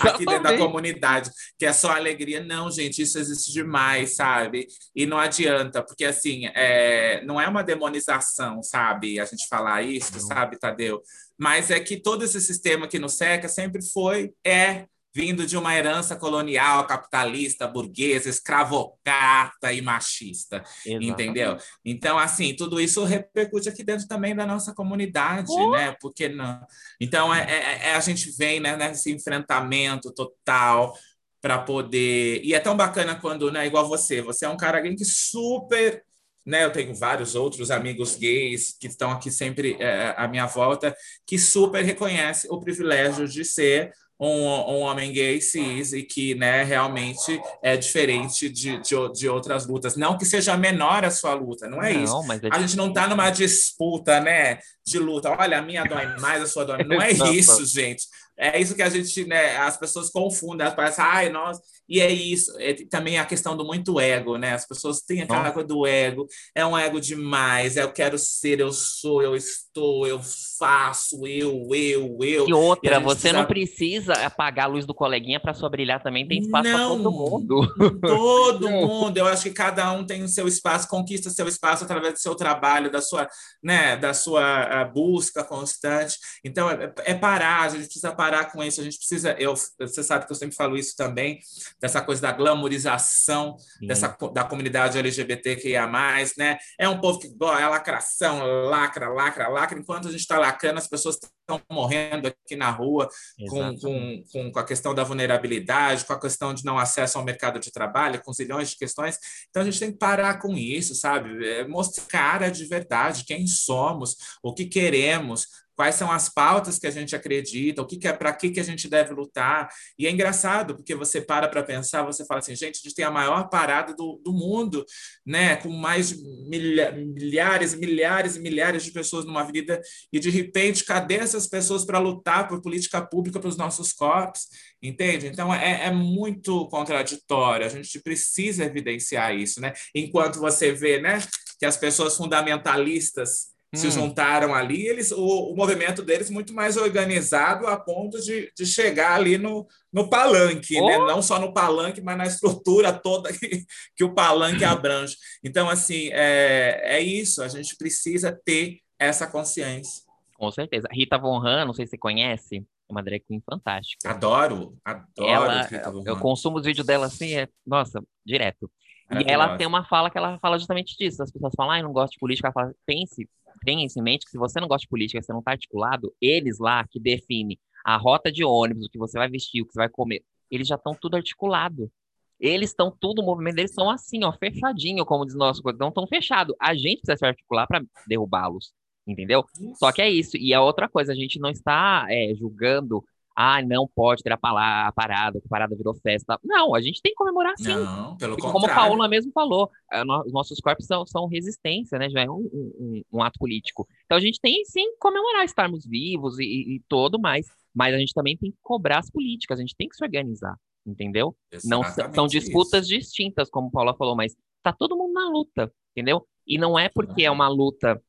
aqui dentro da comunidade, que é só alegria. Não, gente, isso existe demais, sabe? E não adianta, porque assim, é, não é uma demonização, sabe? A gente falar isso, não. sabe, Tadeu? Mas é que todo esse sistema que nos seca sempre foi, é vindo de uma herança colonial, capitalista, burguesa, escravocrata e machista, Exatamente. entendeu? Então, assim, tudo isso repercute aqui dentro também da nossa comunidade, uh! né? Porque não? Então, é, é, é, a gente vem né, nesse enfrentamento total para poder. E é tão bacana quando, né, igual você, você é um cara que super né, eu tenho vários outros amigos gays que estão aqui sempre é, à minha volta, que super reconhece o privilégio de ser um, um homem gay cis e que né, realmente é diferente de, de, de, outras lutas. Não que seja menor a sua luta, não é não, isso. É a gente não está numa disputa né, de luta. Olha, a minha dói mais, a sua dói. Não é isso, gente. É isso que a gente, né, as pessoas confundem, elas parecem, ai, nós. E é isso, é também a questão do muito ego, né? As pessoas têm aquela coisa do ego, é um ego demais, é eu quero ser, eu sou, eu estou, eu faço, eu, eu, eu. E outra, e você não precisa apagar a luz do coleguinha para sua brilhar também, tem espaço para todo mundo. Todo mundo, eu acho que cada um tem o seu espaço, conquista seu espaço através do seu trabalho, da sua, né, da sua busca constante. Então, é, é parar, a gente precisa parar parar com isso, a gente precisa. Eu, você sabe que eu sempre falo isso também, dessa coisa da glamorização dessa, da comunidade LGBTQIA, né? É um povo que é lacração, lacra, lacra, lacra. Enquanto a gente está lacrando, as pessoas estão morrendo aqui na rua com, com, com, com, a questão da vulnerabilidade, com a questão de não acesso ao mercado de trabalho, com zilhões de questões. Então a gente tem que parar com isso, sabe? É mostrar cara de verdade quem somos, o que queremos, quais são as pautas que a gente acredita, o que, que é para que, que a gente deve lutar. E é engraçado, porque você para para pensar, você fala assim, gente, a gente tem a maior parada do, do mundo, né? com mais milha, milhares, milhares e milhares de pessoas numa vida, e de repente, cadê essas pessoas para lutar por política pública para os nossos corpos? Entende? Então é, é muito contraditório, a gente precisa evidenciar isso, né? Enquanto você vê né, que as pessoas fundamentalistas se hum. juntaram ali, eles, o, o movimento deles muito mais organizado a ponto de, de chegar ali no, no palanque, né? oh. né? não só no palanque, mas na estrutura toda que, que o palanque abrange. Então, assim, é, é isso, a gente precisa ter essa consciência. Com certeza. Rita Von Han, não sei se você conhece, é uma drag queen fantástica. Adoro, adoro ela, Rita Von Han. Eu consumo os vídeos dela assim, é, nossa, direto. E ela tem uma fala que ela fala justamente disso. As pessoas falam, ah, não gosto de política. Ela fala, pense tenha isso em mente que se você não gosta de política, você não está articulado, eles lá que definem a rota de ônibus, o que você vai vestir, o que você vai comer, eles já estão tudo articulado. Eles estão tudo, o movimento deles são assim, ó, fechadinho, como diz nosso não tão fechado. A gente precisa se articular para derrubá-los, entendeu? Isso. Só que é isso. E a outra coisa, a gente não está é, julgando ah, não pode ter a, parada, a parada, que a parada virou festa. Não, a gente tem que comemorar sim. Não, pelo Porque, contrário. Como a Paola mesmo falou, os nossos corpos são, são resistência, né? Já é um, um, um, ato político. Então a gente tem sim que comemorar estarmos vivos e, e, todo mais. Mas a gente também tem que cobrar as políticas, a gente tem que se organizar, entendeu? Exatamente não são disputas isso. distintas, como a Paula falou, mas tá todo mundo na luta, entendeu? E não é porque é uma luta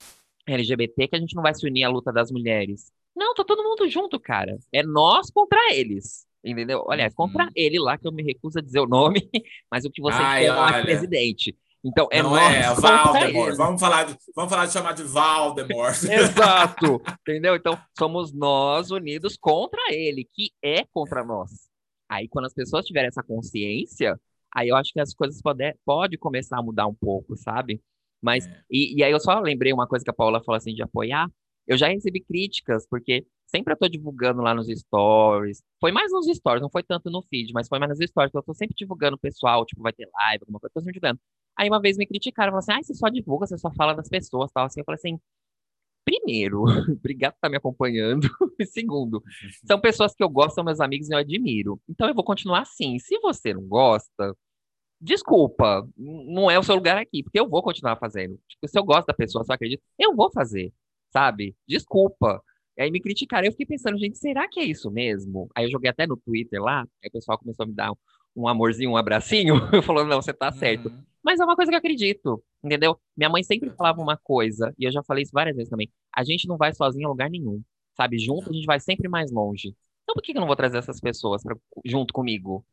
LGBT que a gente não vai se unir à luta das mulheres. Não, tá todo mundo junto, cara. É nós contra eles. Entendeu? Aliás, contra uhum. ele lá, que eu me recuso a dizer o nome, mas o que você Ai, chama é presidente. Então, é não nós é, Valdemort. Vamos falar, de, vamos falar de chamar de Valdemort. Exato. Entendeu? Então, somos nós unidos contra ele, que é contra nós. Aí, quando as pessoas tiverem essa consciência, aí eu acho que as coisas podem pode começar a mudar um pouco, sabe? Mas, é. e, e aí eu só lembrei uma coisa que a Paula falou assim, de apoiar, eu já recebi críticas, porque sempre eu tô divulgando lá nos stories. Foi mais nos stories, não foi tanto no feed, mas foi mais nos stories, eu tô sempre divulgando o pessoal, tipo, vai ter live, alguma coisa, tô sempre divulgando. Aí uma vez me criticaram, falaram assim, ah, você só divulga, você só fala das pessoas, tal, assim. Eu falei assim, primeiro, obrigado por estar me acompanhando. E segundo, são pessoas que eu gosto, são meus amigos e eu admiro. Então eu vou continuar assim. Se você não gosta, desculpa, não é o seu lugar aqui, porque eu vou continuar fazendo. Tipo, se eu gosto da pessoa, se eu acredito, eu vou fazer sabe? Desculpa. E aí me criticaram. Eu fiquei pensando, gente, será que é isso mesmo? Aí eu joguei até no Twitter lá, aí o pessoal começou a me dar um, amorzinho, um abracinho, falou, não, você tá certo. Uhum. Mas é uma coisa que eu acredito, entendeu? Minha mãe sempre falava uma coisa, e eu já falei isso várias vezes também. A gente não vai sozinho a lugar nenhum, sabe? Junto a gente vai sempre mais longe. Então por que eu não vou trazer essas pessoas pra, junto comigo?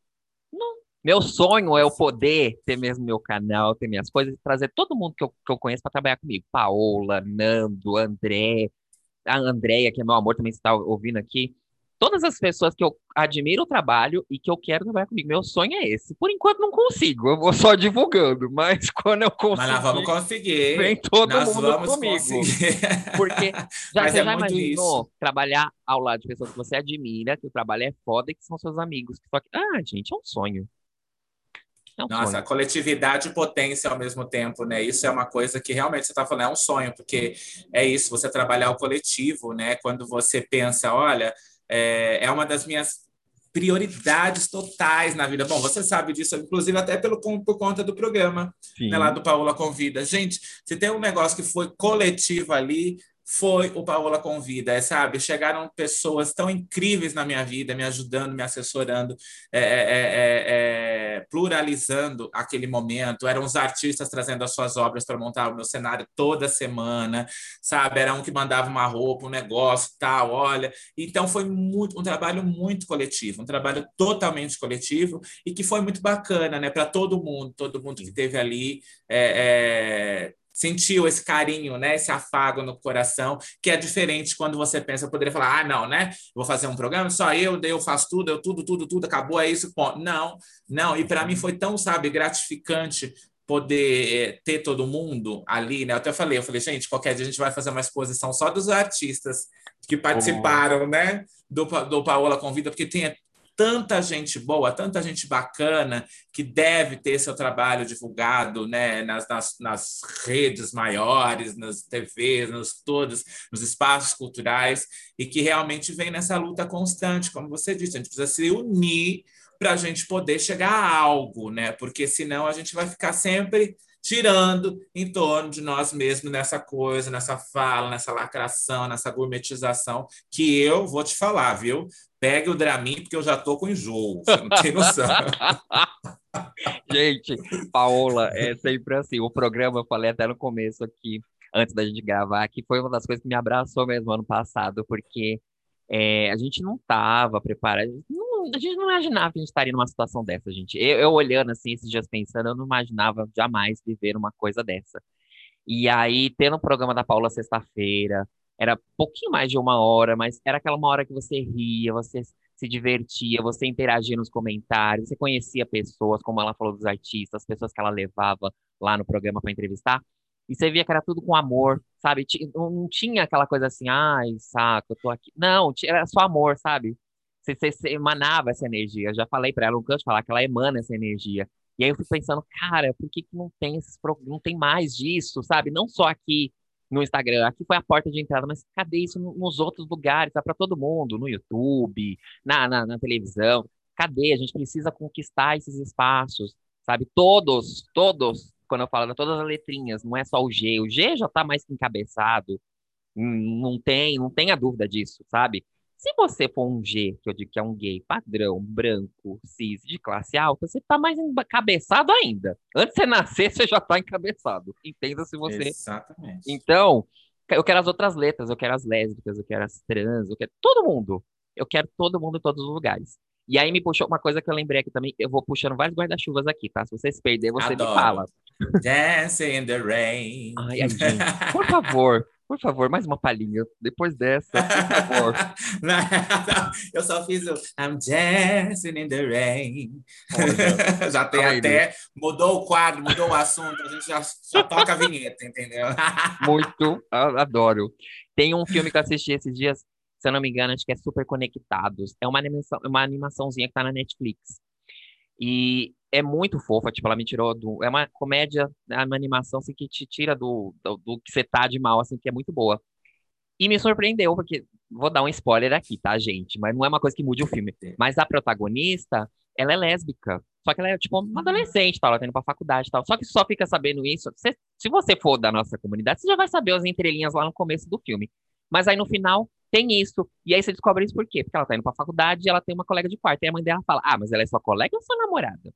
Meu sonho é eu poder ter mesmo meu canal, ter minhas coisas, trazer todo mundo que eu, que eu conheço para trabalhar comigo. Paola, Nando, André, a Andréia, que é meu amor, também está ouvindo aqui. Todas as pessoas que eu admiro o trabalho e que eu quero trabalhar comigo. Meu sonho é esse. Por enquanto não consigo, eu vou só divulgando, mas quando eu conseguir. Mas nós vamos conseguir. Vem todo nós mundo vamos comigo. Conseguir. Porque já, mas você é já imaginou isso. trabalhar ao lado de pessoas que você admira, que o trabalho é foda e que são seus amigos. Só que, ah, gente, é um sonho. Nossa, sonho. coletividade e potência ao mesmo tempo, né? Isso é uma coisa que realmente você está falando, é um sonho, porque é isso, você trabalhar o coletivo, né? Quando você pensa, olha, é, é uma das minhas prioridades totais na vida. Bom, você sabe disso, inclusive até pelo, por conta do programa né, lá do Paola Convida. Gente, se tem um negócio que foi coletivo ali, foi o Paola Convida, é, sabe? Chegaram pessoas tão incríveis na minha vida, me ajudando, me assessorando, é, é, é, é pluralizando aquele momento. Eram os artistas trazendo as suas obras para montar o meu cenário toda semana, sabe? Era um que mandava uma roupa, um negócio, tal, olha. Então foi muito um trabalho muito coletivo, um trabalho totalmente coletivo e que foi muito bacana, né? Para todo mundo, todo mundo que teve ali. Sentiu esse carinho, né, esse afago no coração, que é diferente quando você pensa, eu poderia falar, ah, não, né, vou fazer um programa, só eu, eu faço tudo, eu tudo, tudo, tudo, acabou, é isso, ponto. Não, não, e para mim foi tão, sabe, gratificante poder é, ter todo mundo ali, né, eu até falei, eu falei, gente, qualquer dia a gente vai fazer uma exposição só dos artistas que participaram, oh. né, do, do Paola Convida, porque tem tanta gente boa, tanta gente bacana que deve ter seu trabalho divulgado né, nas, nas, nas redes maiores, nas TVs, nos todos, nos espaços culturais, e que realmente vem nessa luta constante, como você disse, a gente precisa se unir para a gente poder chegar a algo, né? Porque senão a gente vai ficar sempre tirando em torno de nós mesmos nessa coisa, nessa fala, nessa lacração, nessa gourmetização, que eu vou te falar, viu? Pegue o Dramin, porque eu já tô com enjoo, você não tem noção. gente, Paola, é sempre assim, o programa, eu falei até no começo aqui, antes da gente gravar, que foi uma das coisas que me abraçou mesmo ano passado, porque é, a gente não estava preparado, não, a gente não imaginava que a gente estaria numa situação dessa, gente. Eu, eu, olhando assim, esses dias pensando, eu não imaginava jamais viver uma coisa dessa. E aí, tendo o programa da Paula sexta-feira, era pouquinho mais de uma hora, mas era aquela uma hora que você ria, você se divertia, você interagia nos comentários, você conhecia pessoas, como ela falou dos artistas, pessoas que ela levava lá no programa para entrevistar. E você via que era tudo com amor, sabe? Não tinha aquela coisa assim, ai, saco, eu tô aqui. Não, era só amor, sabe? Você, você, você emanava essa energia. Eu já falei para ela, não canso de falar que ela emana essa energia. E aí eu fui pensando, cara, por que, que não tem esses não tem mais disso, sabe? Não só aqui no Instagram, aqui foi a porta de entrada, mas cadê isso nos outros lugares? Tá para todo mundo, no YouTube, na, na, na televisão. Cadê? A gente precisa conquistar esses espaços, sabe? Todos, todos quando eu falo todas as letrinhas, não é só o G. O G já está mais que encabeçado. Hum, não tem, não tenha dúvida disso, sabe? Se você for um G, que eu digo que é um gay padrão, branco, cis, de classe alta, você está mais encabeçado ainda. Antes de você nascer, você já está encabeçado. Entenda se você. Exatamente. Então, eu quero as outras letras, eu quero as lésbicas, eu quero as trans, eu quero todo mundo. Eu quero todo mundo em todos os lugares. E aí me puxou uma coisa que eu lembrei aqui também. Eu vou puxando vários guarda-chuvas aqui, tá? Se você se perder, você Adoro. me fala. Dancing in the rain. Ai, ai, gente, por favor, por favor, mais uma palhinha. Depois dessa, por favor. eu só fiz o I'm dancing in the rain. já tem até. Mudou o quadro, mudou o assunto, a gente já, já toca a vinheta, entendeu? Muito, adoro. Tem um filme que eu assisti esses dias se eu não me engano, acho que é Super Conectados. É uma, animação, uma animaçãozinha que tá na Netflix. E é muito fofa, tipo, ela me tirou do. É uma comédia, é uma animação assim, que te tira do, do, do, que você tá de mal, assim, que é muito boa. E me surpreendeu, porque vou dar um spoiler aqui, tá, gente? Mas não é uma coisa que mude o filme. Mas a protagonista, ela é lésbica. Só que ela é, tipo, uma adolescente, tal, ela tá indo pra faculdade tal. Só que só fica sabendo isso. Você, se você for da nossa comunidade, você já vai saber as entrelinhas lá no começo do filme. Mas aí no final, tem isso. E aí você descobre isso por quê? Porque ela tá indo pra faculdade e ela tem uma colega de quarto. E a mãe dela fala: Ah, mas ela é sua colega ou sua namorada?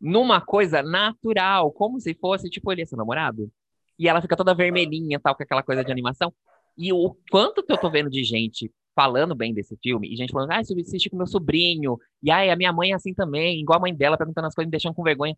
Numa coisa natural, como se fosse, tipo, ele é seu namorado. E ela fica toda vermelhinha, tal, com aquela coisa de animação. E o quanto que eu tô vendo de gente falando bem desse filme, e gente falando, ah, eu assisti com meu sobrinho, e ai, a minha mãe é assim também, igual a mãe dela, perguntando as coisas, me deixando com vergonha.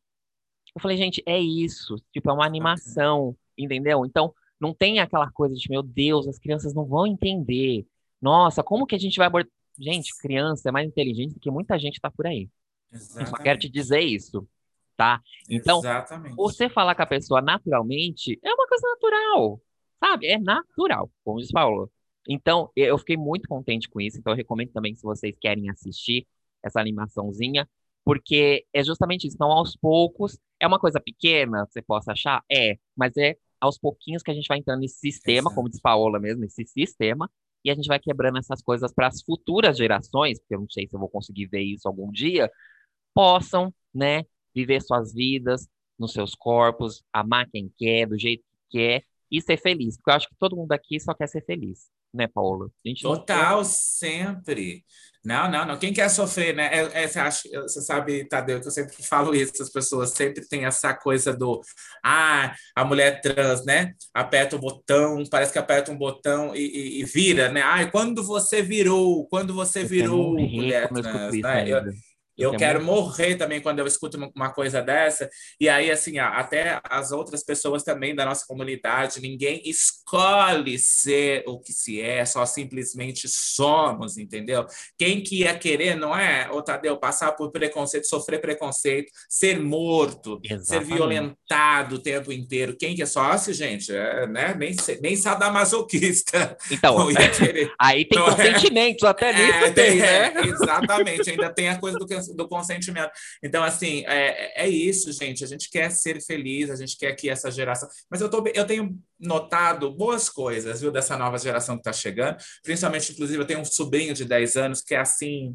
Eu falei, gente, é isso. Tipo, é uma animação, entendeu? Então, não tem aquela coisa de, meu Deus, as crianças não vão entender. Nossa, como que a gente vai abordar. Gente, criança é mais inteligente do que muita gente está por aí. Exatamente. Só quero te dizer isso, tá? Então, Exatamente. você falar com a pessoa naturalmente é uma coisa natural, sabe? É natural, como diz Paulo. Então, eu fiquei muito contente com isso. Então, eu recomendo também, se vocês querem assistir essa animaçãozinha, porque é justamente isso. Então, aos poucos, é uma coisa pequena, você possa achar? É, mas é aos pouquinhos que a gente vai entrando nesse sistema, Exato. como diz Paola mesmo, esse sistema, e a gente vai quebrando essas coisas para as futuras gerações, porque eu não sei se eu vou conseguir ver isso algum dia, possam, né, viver suas vidas nos seus corpos, amar quem quer, do jeito que quer e ser feliz. Porque eu acho que todo mundo aqui só quer ser feliz, né, Paula? Total, sempre. Não, não, não. Quem quer sofrer, né? É, é, você, sabe, Tadeu, que eu sempre falo isso, as pessoas sempre têm essa coisa do ah, a mulher trans, né? Aperta o botão, parece que aperta um botão e, e, e vira, né? Ah, quando você virou, quando você virou mulher trans, né? Eu, eu é quero morrer também quando eu escuto uma coisa dessa. E aí, assim, até as outras pessoas também da nossa comunidade, ninguém escolhe ser o que se é, só simplesmente somos, entendeu? Quem que ia querer, não é, ô Tadeu, passar por preconceito, sofrer preconceito, ser morto, Exatamente. ser violentado o tempo inteiro? Quem que é sócio, gente? É, né? Nem, nem sadomasoquista. Então, aí tem é? consentimentos, é? até nisso é, tem, né? Exatamente, ainda tem a coisa do que do consentimento. Então, assim, é, é isso, gente. A gente quer ser feliz, a gente quer que essa geração. Mas eu, tô, eu tenho notado boas coisas, viu, dessa nova geração que está chegando. Principalmente, inclusive, eu tenho um sobrinho de 10 anos que é assim,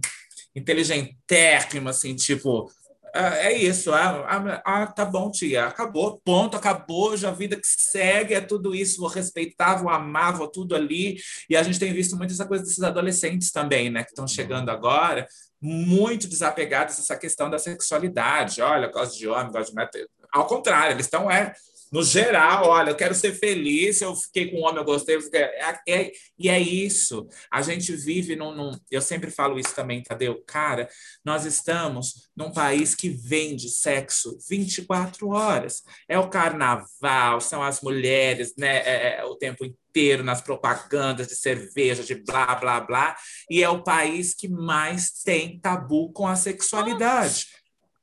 inteligentérrimo, assim, tipo. Ah, é isso, ah, ah, ah, tá bom, tia, acabou, ponto, acabou, já a vida que segue, é tudo isso, vou respeitar, vou amar, vou tudo ali, e a gente tem visto muito essa coisa desses adolescentes também, né, que estão chegando agora, muito desapegados dessa questão da sexualidade. Olha, gosto de homem, gosto de mulher. Ao contrário, eles estão é, no geral, olha, eu quero ser feliz, eu fiquei com um homem, eu gostei. É, é, e é isso. A gente vive num, num, Eu sempre falo isso também, Tadeu. Cara, nós estamos num país que vende sexo 24 horas. É o carnaval, são as mulheres, né? É, é, o tempo inteiro nas propagandas de cerveja, de blá, blá, blá, e é o país que mais tem tabu com a sexualidade.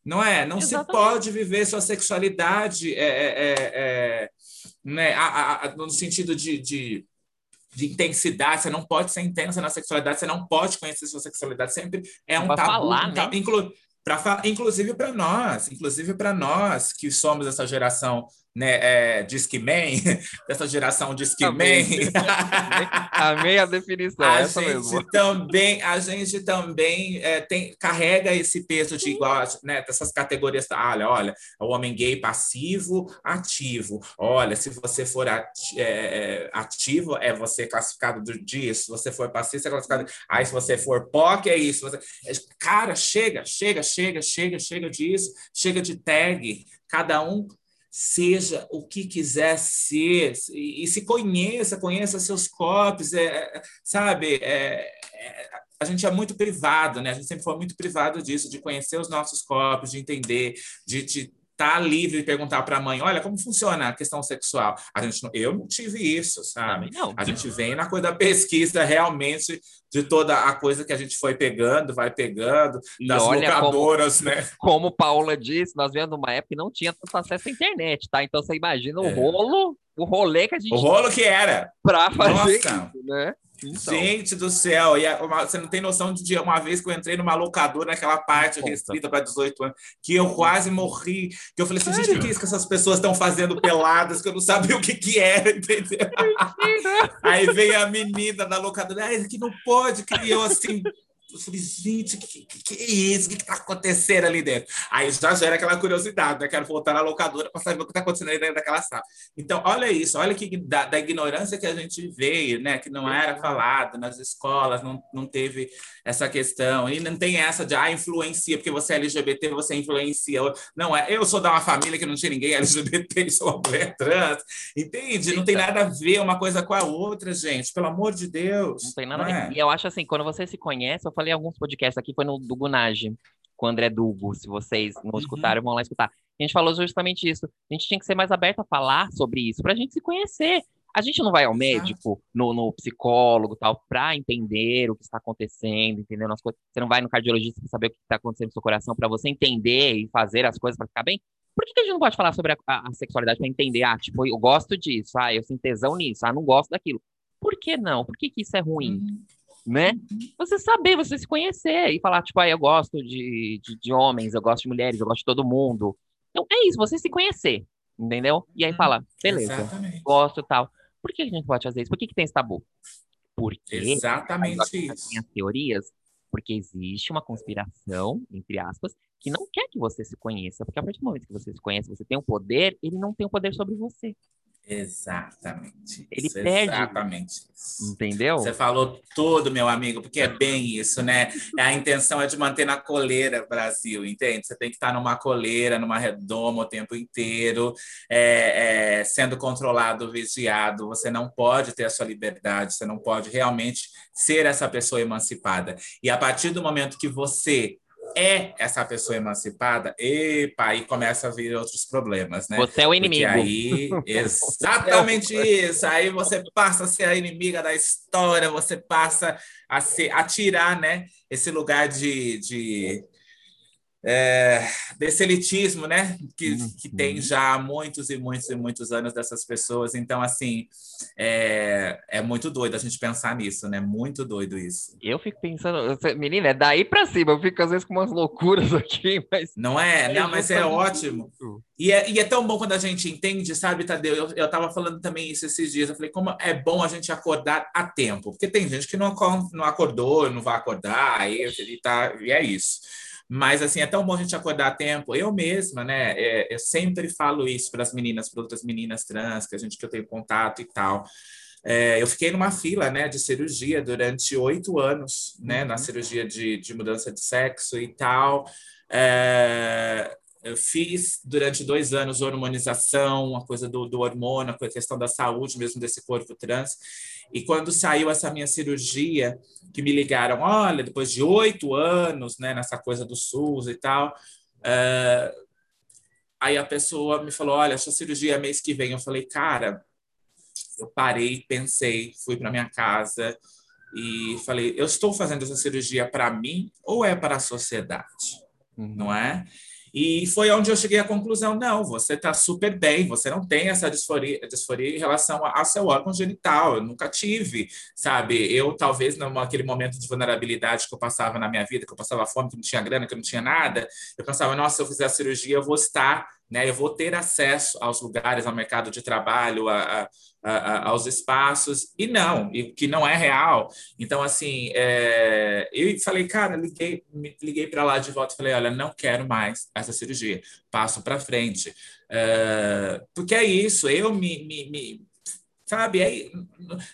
Não é? Não Exatamente. se pode viver sua sexualidade é, é, é, é né, a, a, no sentido de, de, de, intensidade, você não pode ser intensa na sexualidade, você não pode conhecer sua sexualidade, sempre é um tabu. Falar, um tabu né? inclu, pra, inclusive para nós, inclusive para nós que somos essa geração né, é, Disque Man, dessa geração Disque Man. Amei a definição, a essa gente mesmo. Também, a gente também é, tem, carrega esse peso de igual, né, dessas categorias. Olha, olha, o homem gay passivo, ativo. Olha, se você for é, é, ativo, é você classificado disso. Se você for passivo, você é classificado. Aí, se você for POC, é isso. Você... Cara, chega, chega, chega, chega, chega disso, chega de tag. Cada um seja o que quiser ser e, e se conheça, conheça seus corpos, é, é, sabe? É, é, a gente é muito privado, né? A gente sempre foi muito privado disso, de conhecer os nossos corpos, de entender, de, de tá livre de perguntar para a mãe, olha, como funciona a questão sexual? A gente não, eu não tive isso, sabe? Não, a gente vem na coisa da pesquisa realmente de toda a coisa que a gente foi pegando, vai pegando, e das locadoras, como, né? Como Paula disse, nós vendo uma época que não tinha tanto acesso à internet, tá? Então você imagina o é. rolo, o rolê que a gente O rolo que era. Para fazer Nossa. isso, né? Então. Gente do céu, e uma, você não tem noção de uma vez que eu entrei numa locadora naquela parte restrita para 18 anos, que eu quase morri, que eu falei assim, gente, o que é isso que essas pessoas estão fazendo peladas, que eu não sabia o que que era, entendeu? Aí veio a menina da locadora, ah, isso aqui não pode, que eu assim, eu falei, gente, o que, que, que, é isso? O que está acontecendo ali dentro? Aí já gera aquela curiosidade, né? Quero voltar na locadora para saber o que está acontecendo ali dentro daquela sala. Então, olha isso, olha que da, da, ignorância que a gente veio, né? Que não era falado nas escolas, não, não teve essa questão. E não tem essa de, ah, influencia, porque você é LGBT, você influencia. Não, é, eu sou de uma família que não tinha ninguém LGBT e sou uma mulher trans. Entende? Não tem nada a ver uma coisa com a outra, gente. Pelo amor de Deus. Não tem nada a ver. É? E eu acho assim, quando você se conhece, eu falei em alguns podcasts aqui, foi no do Gunage, com o André Dugo. Se vocês não uhum. escutaram, vão lá escutar. A gente falou justamente isso. A gente tinha que ser mais aberto a falar sobre isso, para a gente se conhecer. A gente não vai ao médico, no, no psicólogo tal, para entender o que está acontecendo, entendendo as coisas. Você não vai no cardiologista para saber o que está acontecendo no seu coração, para você entender e fazer as coisas para ficar bem. Por que, que, a gente não pode falar sobre a, a, a sexualidade para entender? Ah, tipo, eu gosto disso, ah, eu sinto tesão nisso, ah, não gosto daquilo. Por que não? Por que, que isso é ruim? Uhum né? Uhum. Você saber, você se conhecer e falar, tipo, ah, eu gosto de, de, de, homens, eu gosto de mulheres, eu gosto de todo mundo. Então, é isso, você se conhecer, entendeu? E aí uhum. fala, beleza, Exatamente. gosto tal. Por que a gente pode fazer isso? Por que, que tem esse tabu? Por quê? Exatamente isso. As teorias, porque existe uma conspiração, entre aspas, que não quer que você se conheça, porque a partir do momento que você se conhece, você tem um poder, ele não tem o um poder sobre você. Exatamente. Ele isso, perde. Exatamente. Isso. Entendeu? Você falou tudo, meu amigo, porque é bem isso, né? A intenção é de manter na coleira Brasil, entende? Você tem que estar numa coleira, numa redoma o tempo inteiro, é, é, sendo controlado, vigiado. Você não pode ter a sua liberdade, você não pode realmente ser essa pessoa emancipada. E a partir do momento que você é essa pessoa emancipada, epa, aí começa a vir outros problemas, né? Você é o inimigo. Porque aí, exatamente isso. Aí você passa a ser a inimiga da história, você passa a, ser, a tirar, né? Esse lugar de, de é, desse elitismo, né? Que, uhum. que tem já há muitos e muitos e muitos anos dessas pessoas. Então, assim, é, é muito doido a gente pensar nisso, né? Muito doido isso. Eu fico pensando, menina, é daí para cima. Eu fico às vezes com umas loucuras aqui, mas. Não é? Não, mas é ótimo. E é, e é tão bom quando a gente entende, sabe, Tadeu? Eu, eu tava falando também isso esses dias. Eu falei, como é bom a gente acordar a tempo. Porque tem gente que não, não acordou, não vai acordar, aí ele tá, e é isso. Mas, assim, é tão bom a gente acordar a tempo. Eu mesma, né, é, eu sempre falo isso para as meninas, para outras meninas trans, que a gente que eu tenho contato e tal. É, eu fiquei numa fila, né, de cirurgia durante oito anos, né, na uhum. cirurgia de, de mudança de sexo e tal. É, eu fiz durante dois anos hormonização, a coisa do, do hormônio, a questão da saúde mesmo desse corpo trans. E quando saiu essa minha cirurgia, que me ligaram, olha, depois de oito anos, né, nessa coisa do SUS e tal, uh, aí a pessoa me falou, olha, sua cirurgia é mês que vem. Eu falei, cara, eu parei, pensei, fui para minha casa e falei, eu estou fazendo essa cirurgia para mim ou é para a sociedade? Uhum. Não é? E foi onde eu cheguei à conclusão: não, você está super bem, você não tem essa disforia, disforia em relação ao seu órgão genital. Eu nunca tive, sabe? Eu, talvez, naquele momento de vulnerabilidade que eu passava na minha vida, que eu passava fome, que não tinha grana, que não tinha nada, eu pensava: nossa, se eu fizer a cirurgia, eu vou estar né? Eu vou ter acesso aos lugares, ao mercado de trabalho, a, a, a, aos espaços, e não, e que não é real. Então, assim, é, eu falei, cara, liguei, me liguei para lá de volta e falei, olha, não quero mais essa cirurgia, passo para frente. É, porque é isso, eu me, me, me sabe? É,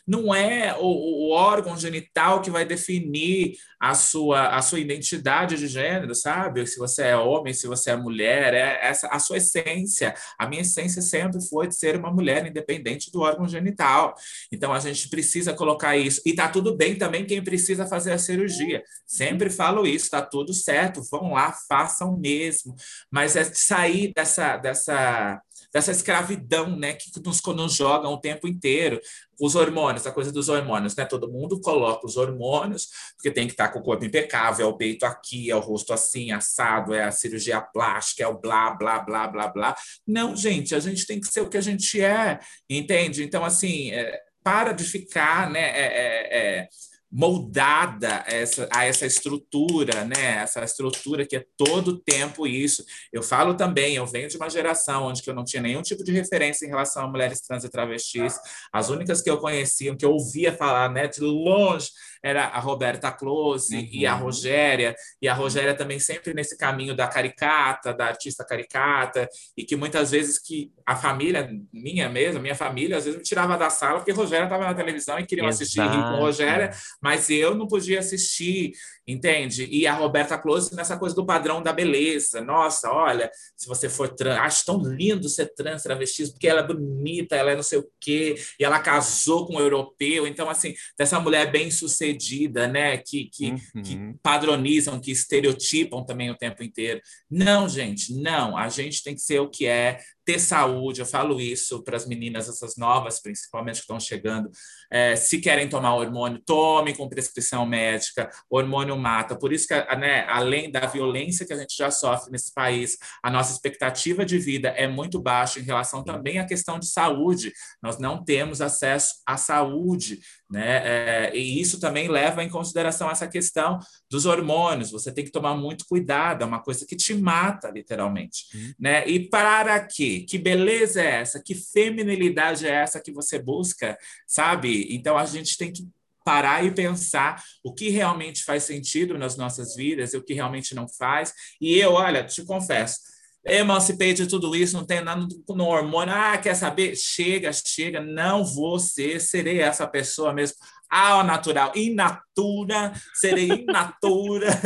não é o, o, órgão genital que vai definir a sua, a sua identidade de gênero, sabe? Se você é homem, se você é mulher, é essa a sua essência. A minha essência sempre foi de ser uma mulher independente do órgão genital. Então a gente precisa colocar isso. E tá tudo bem também quem precisa fazer a cirurgia. Sempre falo isso, tá tudo certo. Vão lá, façam mesmo. Mas é sair dessa dessa dessa escravidão, né, que nos, nos jogam o tempo inteiro. Os hormônios, a coisa dos hormônios, né? Todo mundo coloca os hormônios, porque tem que estar com o corpo impecável, é o peito aqui, é o rosto assim, assado, é a cirurgia plástica, é o blá, blá, blá, blá, blá. Não, gente, a gente tem que ser o que a gente é, entende? Então, assim, é, para de ficar, né? É, é, é moldada essa, a essa estrutura, né? Essa estrutura que é todo tempo isso. Eu falo também, eu venho de uma geração onde eu não tinha nenhum tipo de referência em relação a mulheres trans e travestis. As únicas que eu conhecia, que eu ouvia falar, né, de longe, era a Roberta Close uhum. e a uhum. Rogéria, e a Rogéria também sempre nesse caminho da caricata, da artista caricata, e que muitas vezes que a família, minha mesmo, minha família, às vezes me tirava da sala porque Rogéria estava na televisão e queriam Exato. assistir com Rogéria, mas eu não podia assistir entende? E a Roberta Close nessa coisa do padrão da beleza. Nossa, olha, se você for trans, acho tão lindo ser trans travesti, porque ela é bonita, ela é não sei o quê, e ela casou com um europeu. Então, assim, dessa mulher bem sucedida, né? Que, que, uhum. que padronizam, que estereotipam também o tempo inteiro. Não, gente, não. A gente tem que ser o que é, ter saúde. Eu falo isso para as meninas, essas novas, principalmente que estão chegando. É, se querem tomar hormônio, tome com prescrição médica. Hormônio mata. Por isso que, né, além da violência que a gente já sofre nesse país, a nossa expectativa de vida é muito baixa em relação também à questão de saúde. Nós não temos acesso à saúde, né? É, e isso também leva em consideração essa questão dos hormônios. Você tem que tomar muito cuidado, é uma coisa que te mata, literalmente. Uhum. Né? E para quê? Que beleza é essa? Que feminilidade é essa que você busca? Sabe? Então a gente tem que parar e pensar o que realmente faz sentido nas nossas vidas e o que realmente não faz. E eu, olha, te confesso, emancipei de tudo isso, não tem nada no hormônio. Ah, quer saber? Chega, chega, não vou ser, serei essa pessoa mesmo. Ao natural, inatura, serei inatura.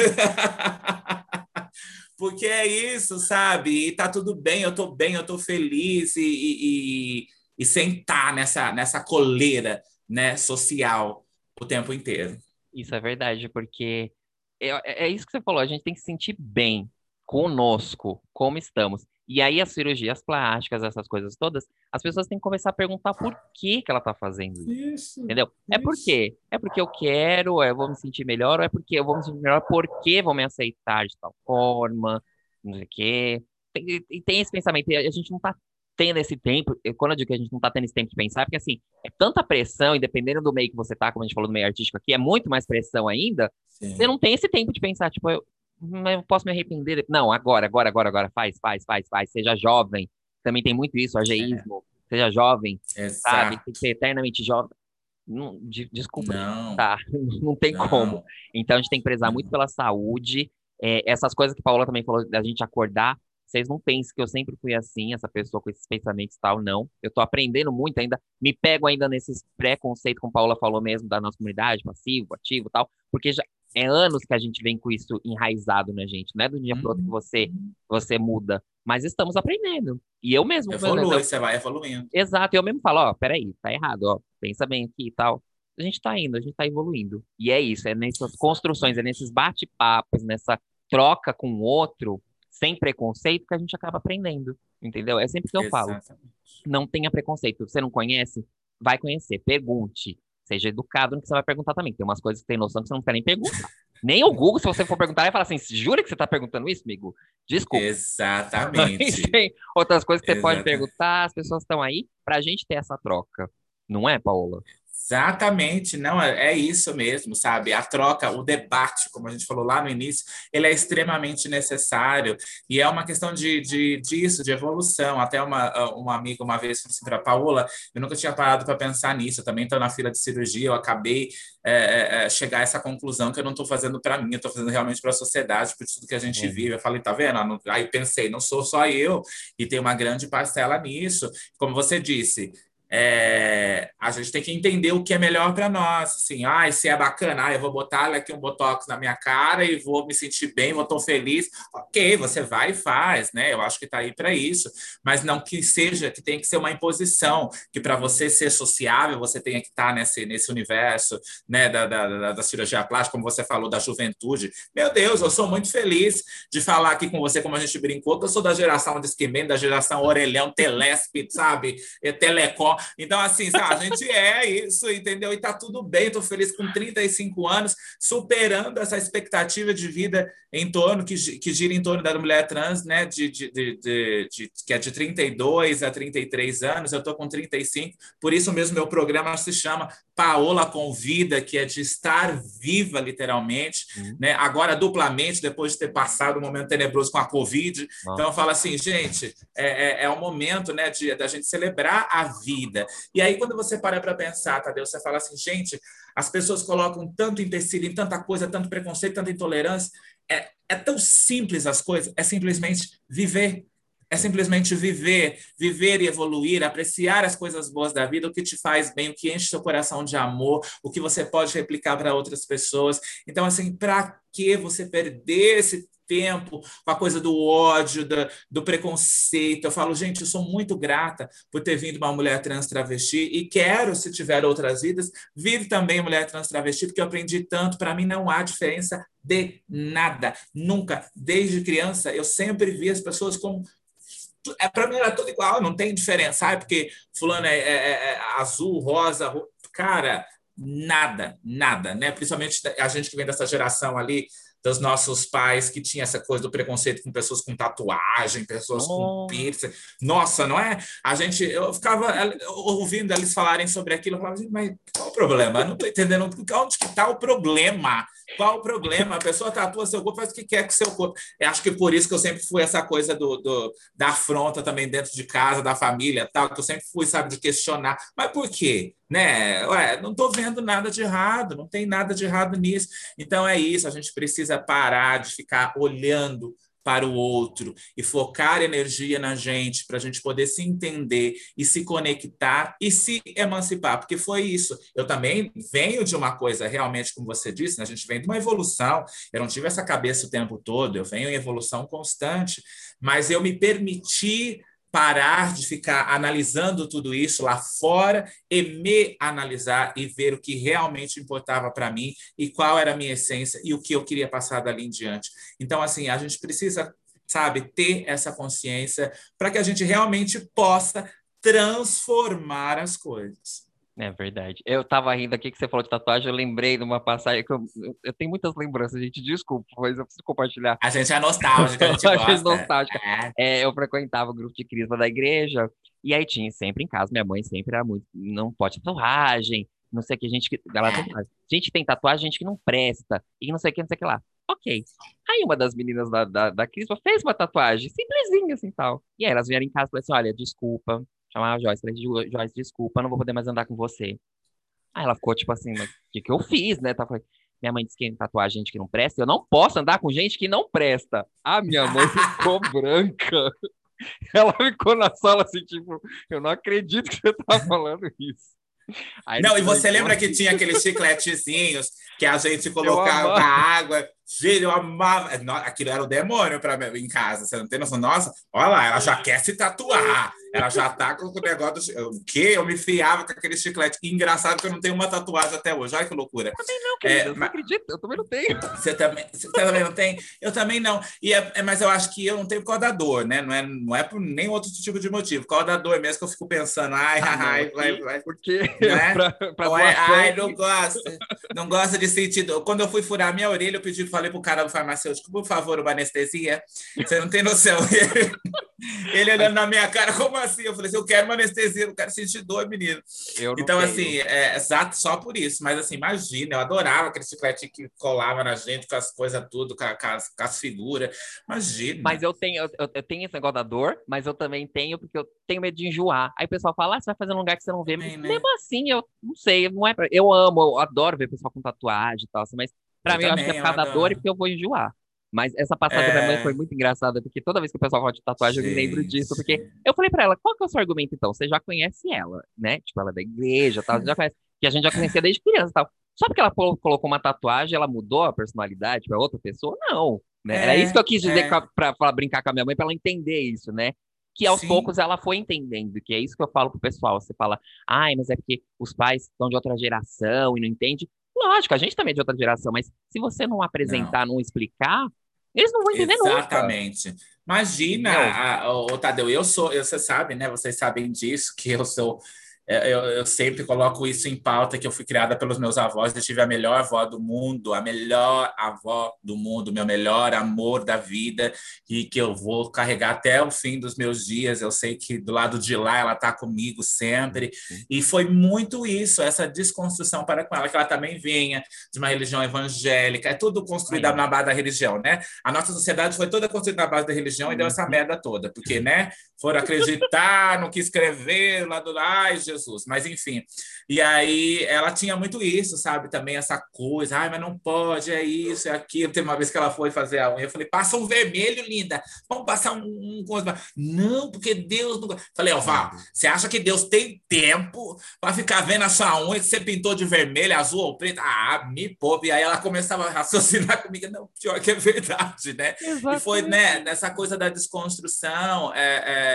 Porque é isso, sabe? E tá tudo bem, eu tô bem, eu tô feliz e, e, e, e sentar nessa, nessa coleira né, social o tempo inteiro. Isso é verdade, porque é, é, é isso que você falou, a gente tem que se sentir bem conosco, como estamos. E aí as cirurgias plásticas, essas coisas todas, as pessoas têm que começar a perguntar por que que ela está fazendo isso. isso entendeu? Isso. É por quê? É porque eu quero, é, eu vou me sentir melhor, ou é porque eu vou me sentir melhor porque vão me aceitar de tal forma, não sei o quê. E tem esse pensamento, a gente não está tendo esse tempo, quando eu digo que a gente não está tendo esse tempo de pensar, é porque assim, é tanta pressão, e dependendo do meio que você tá, como a gente falou do meio artístico aqui, é muito mais pressão ainda, Sim. você não tem esse tempo de pensar, tipo, eu, eu posso me arrepender. Não, agora, agora, agora, agora, faz, faz, faz, faz, seja jovem. Também tem muito isso, ageísmo, é. seja jovem, Exato. sabe? Tem que ser eternamente jovem. Não, de, desculpa, não, tá, não tem não. como. Então a gente tem que prezar muito pela saúde. É, essas coisas que a Paula também falou da gente acordar vocês não pensem que eu sempre fui assim, essa pessoa com esses pensamentos e tal, não. Eu tô aprendendo muito ainda, me pego ainda nesses preconceitos, como a Paula falou mesmo, da nossa comunidade, passivo, ativo e tal, porque já é anos que a gente vem com isso enraizado na gente, não é do dia para outro que você, uhum. você muda, mas estamos aprendendo. E eu mesmo. Evolui, eu, você vai evoluindo. Exato, eu mesmo falo, ó, peraí, tá errado, ó, pensa bem aqui e tal. A gente tá indo, a gente tá evoluindo. E é isso, é nessas construções, é nesses bate-papos, nessa troca com o outro, sem preconceito que a gente acaba aprendendo, entendeu? É sempre que eu Exatamente. falo. Não tenha preconceito. Você não conhece? Vai conhecer. Pergunte. Seja educado no que você vai perguntar também. Tem umas coisas que tem noção que você não quer nem perguntar. Nem o Google, se você for perguntar, vai falar assim: jura que você está perguntando isso, amigo? Desculpa. Exatamente. tem outras coisas que você Exatamente. pode perguntar, as pessoas estão aí para a gente ter essa troca. Não é, Paola? Exatamente, não é, é isso mesmo, sabe? A troca, o debate, como a gente falou lá no início, ele é extremamente necessário e é uma questão de, de disso, de evolução. Até uma, uma amiga uma vez falou assim para Paola, eu nunca tinha parado para pensar nisso. Eu também estou na fila de cirurgia, eu acabei é, é, é chegar a essa conclusão que eu não estou fazendo para mim, eu estou fazendo realmente para a sociedade, por tudo que a gente uhum. vive. Eu falei, tá vendo? Aí pensei, não sou só eu e tem uma grande parcela nisso. Como você disse é, a gente tem que entender o que é melhor para nós. Assim, ah, se é bacana, ah, eu vou botar aqui um botox na minha cara e vou me sentir bem, vou estar feliz. Ok, você vai e faz, né? Eu acho que está aí para isso, mas não que seja, que tem que ser uma imposição, que para você ser sociável, você tenha que estar tá nesse, nesse universo né, da, da, da, cirurgia plástica, como você falou, da juventude. Meu Deus, eu sou muito feliz de falar aqui com você, como a gente brincou, que eu sou da geração de Esquimento, da geração Orelhão, Telesp, sabe? Telecom. Então, assim, sabe, a gente é isso, entendeu? E tá tudo bem, tô feliz com 35 anos, superando essa expectativa de vida em torno, que, que gira em torno da mulher trans, né? De, de, de, de, que é de 32 a 33 anos, eu tô com 35, por isso mesmo meu programa se chama Paola Convida, que é de estar viva, literalmente, uhum. né? Agora duplamente, depois de ter passado um momento tenebroso com a Covid. Uhum. Então, eu falo assim, gente, é, é, é o momento, né, de, da gente celebrar a vida vida. E aí, quando você para para pensar, Tadeu, você fala assim, gente, as pessoas colocam tanto empecilho em tanta coisa, tanto preconceito, tanta intolerância. É, é tão simples as coisas, é simplesmente viver. É simplesmente viver, viver e evoluir, apreciar as coisas boas da vida, o que te faz bem, o que enche seu coração de amor, o que você pode replicar para outras pessoas. Então, assim, para que você perder esse tempo com a coisa do ódio, do, do, preconceito. Eu falo, gente, eu sou muito grata por ter vindo uma mulher trans travesti e quero, se tiver outras vidas, vir também mulher trans travesti, porque eu aprendi tanto. Para mim, não há diferença de nada. Nunca. Desde criança, eu sempre vi as pessoas como é, para mim era tudo igual, não tem diferença, sabe? Porque fulano é, é, é, é azul, rosa, cara, nada, nada, né? Principalmente a gente que vem dessa geração ali dos nossos pais que tinha essa coisa do preconceito com pessoas com tatuagem, pessoas oh. com piercing. Nossa, não é? A gente, eu ficava ouvindo eles falarem sobre aquilo, eu falava assim, mas qual o problema? Eu não estou entendendo onde que está o problema. Qual o problema? A pessoa tatua seu corpo, faz o que quer com seu corpo. Eu acho que por isso que eu sempre fui essa coisa do, do, da afronta também dentro de casa, da família, tal, que eu sempre fui, sabe, de questionar. Mas por quê? né? Ué, não estou vendo nada de errado, não tem nada de errado nisso. Então é isso, a gente precisa parar de ficar olhando para o outro e focar energia na gente para a gente poder se entender e se conectar e se emancipar, porque foi isso. Eu também venho de uma coisa, realmente, como você disse, né? a gente vem de uma evolução. Eu não tive essa cabeça o tempo todo, eu venho em evolução constante, mas eu me permiti parar de ficar analisando tudo isso lá fora e me analisar e ver o que realmente importava para mim e qual era a minha essência e o que eu queria passar dali em diante. Então, assim, a gente precisa, sabe, ter essa consciência para que a gente realmente possa transformar as coisas. É verdade. Eu tava rindo aqui que você falou de tatuagem, eu lembrei de uma passagem que eu, eu tenho muitas lembranças, gente, desculpa, mas eu preciso compartilhar. A gente é nostálgica, a gente gosta. nostálgica. É. É, eu frequentava o grupo de crisma da igreja, e aí tinha sempre em casa, minha mãe sempre era muito, não pode tatuagem, não sei o que, a gente que, ela tem, gente tem tatuagem, gente que não presta, e não sei o que, não sei o que lá. Ok. Aí uma das meninas da, da, da Crisma fez uma tatuagem, simplesinha assim, tal. E aí elas vieram em casa e falaram assim, olha, desculpa, chamava a Joyce. Falei, Joyce, desculpa, não vou poder mais andar com você. Aí ela ficou tipo assim, mas o que, que eu fiz, né? Tá, falei, minha mãe disse que tatuar gente que não presta. Eu não posso andar com gente que não presta. A minha mãe ficou branca. Ela ficou na sala assim, tipo, eu não acredito que você tá falando isso. Aí não, e você lembra que tinha aqueles chicletezinhos que a gente colocava na água Gente, eu amava. Aquilo era o demônio para mim em casa. Você não tem noção? Nossa, olha lá, ela já quer se tatuar. Ela já tá com o negócio. Do... O quê? Eu me fiava com aquele chiclete. engraçado que eu não tenho uma tatuagem até hoje. Olha que loucura. Eu também não, querido. É, mas... acredito. Eu também não tenho. Você também, você também não tem? Eu também não. E é, é, mas eu acho que eu não tenho por causa da dor, né? Não é, não é por nem outro tipo de motivo. Por causa da dor mesmo que eu fico pensando. Ai, ah, ai, não, vai, vai. Porque. Né? pra, pra é, ai, não gosta. Não gosta de sentir dor. Quando eu fui furar minha orelha, eu pedi falei pro cara do farmacêutico, por favor, uma anestesia. Você não tem noção. Ele olhando na minha cara, como assim? Eu falei assim, eu quero uma anestesia, não quero sentir dor, menino. então, tenho. assim, é exato só por isso. Mas, assim, imagina, eu adorava aquele chiclete que colava na gente com as coisas tudo, com, com, as, as figuras. Imagina. Mas eu tenho, eu, eu, tenho esse negócio da dor, mas eu também tenho, porque eu tenho medo de enjoar. Aí o pessoal fala, ah, você vai fazer um lugar que você não vê. Bem, né? Mesmo assim, eu não sei, não é pra... Eu amo, eu adoro ver pessoal com tatuagem e tal, assim, mas Pra eu mim, também, eu acho que é por causa da dor e porque eu vou enjoar. Mas essa passada é... da minha mãe foi muito engraçada, porque toda vez que o pessoal fala de tatuagem, sim, eu me lembro disso. Porque eu falei pra ela, qual que é o seu argumento, então? Você já conhece ela, né? Tipo, ela é da igreja, tal, você já conhece. Que a gente já conhecia desde criança e tal. Só porque ela colocou uma tatuagem, ela mudou a personalidade para outra pessoa? Não. Né? É, Era isso que eu quis dizer é. para brincar com a minha mãe, para ela entender isso, né? Que aos Sim. poucos ela foi entendendo, que é isso que eu falo pro pessoal. Você fala, ai, mas é porque os pais são de outra geração e não entende. Lógico, a gente também é de outra geração, mas se você não apresentar, não, não explicar, eles não vão entender Exatamente. Nunca. Imagina, o Tadeu, eu sou, eu, você sabe, né? Vocês sabem disso, que eu sou eu, eu, sempre coloco isso em pauta, que eu fui criada pelos meus avós, eu tive a melhor avó do mundo, a melhor avó do mundo, meu melhor amor da vida, e que eu vou carregar até o fim dos meus dias. Eu sei que do lado de lá ela está comigo sempre, e foi muito isso, essa desconstrução para com ela, que ela também vinha de uma religião evangélica, é tudo construído na base da religião, né? A nossa sociedade foi toda construída na base da religião e deu essa merda toda, porque, né? Foram acreditar no que escrever lá do ai, Jesus mas enfim. E aí ela tinha muito isso, sabe? Também essa coisa, ai, mas não pode, é isso, é aquilo. Tem uma vez que ela foi fazer a unha, eu falei, passa um vermelho, linda, vamos passar um. um... Não, porque Deus não. Falei, ó, Vá, você acha que Deus tem tempo para ficar vendo a sua unha que você pintou de vermelho, azul ou preto? Ah, me poupe. E aí ela começava a raciocinar comigo, não, pior que é verdade, né? Exatamente. E foi, né, nessa coisa da desconstrução, é, é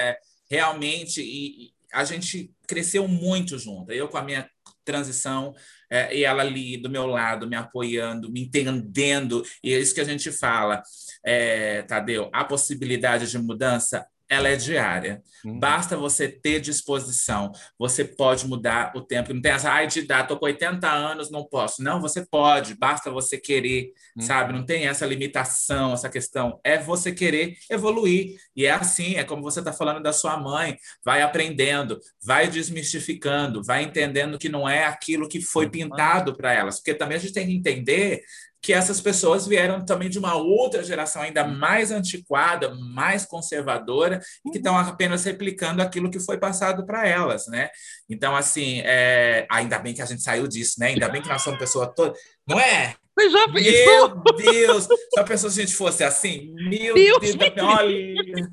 realmente. E, a gente cresceu muito junto. Eu com a minha transição é, e ela ali do meu lado, me apoiando, me entendendo. E é isso que a gente fala, é, Tadeu. A possibilidade de mudança ela é diária. Uhum. Basta você ter disposição. Você pode mudar o tempo. Não tem essa, ai, de dar, tô com 80 anos, não posso. Não, você pode, basta você querer, uhum. sabe? Não tem essa limitação, essa questão. É você querer evoluir. E é assim, é como você está falando da sua mãe. Vai aprendendo, vai desmistificando, vai entendendo que não é aquilo que foi pintado para elas. Porque também a gente tem que entender que essas pessoas vieram também de uma outra geração ainda mais antiquada, mais conservadora, e que estão apenas replicando aquilo que foi passado para elas, né? Então, assim, é... ainda bem que a gente saiu disso, né? Ainda bem que nós somos pessoas todas. Não é? Você já Meu Deus! Se a pessoa a gente fosse assim, meu Deus, Deus olha.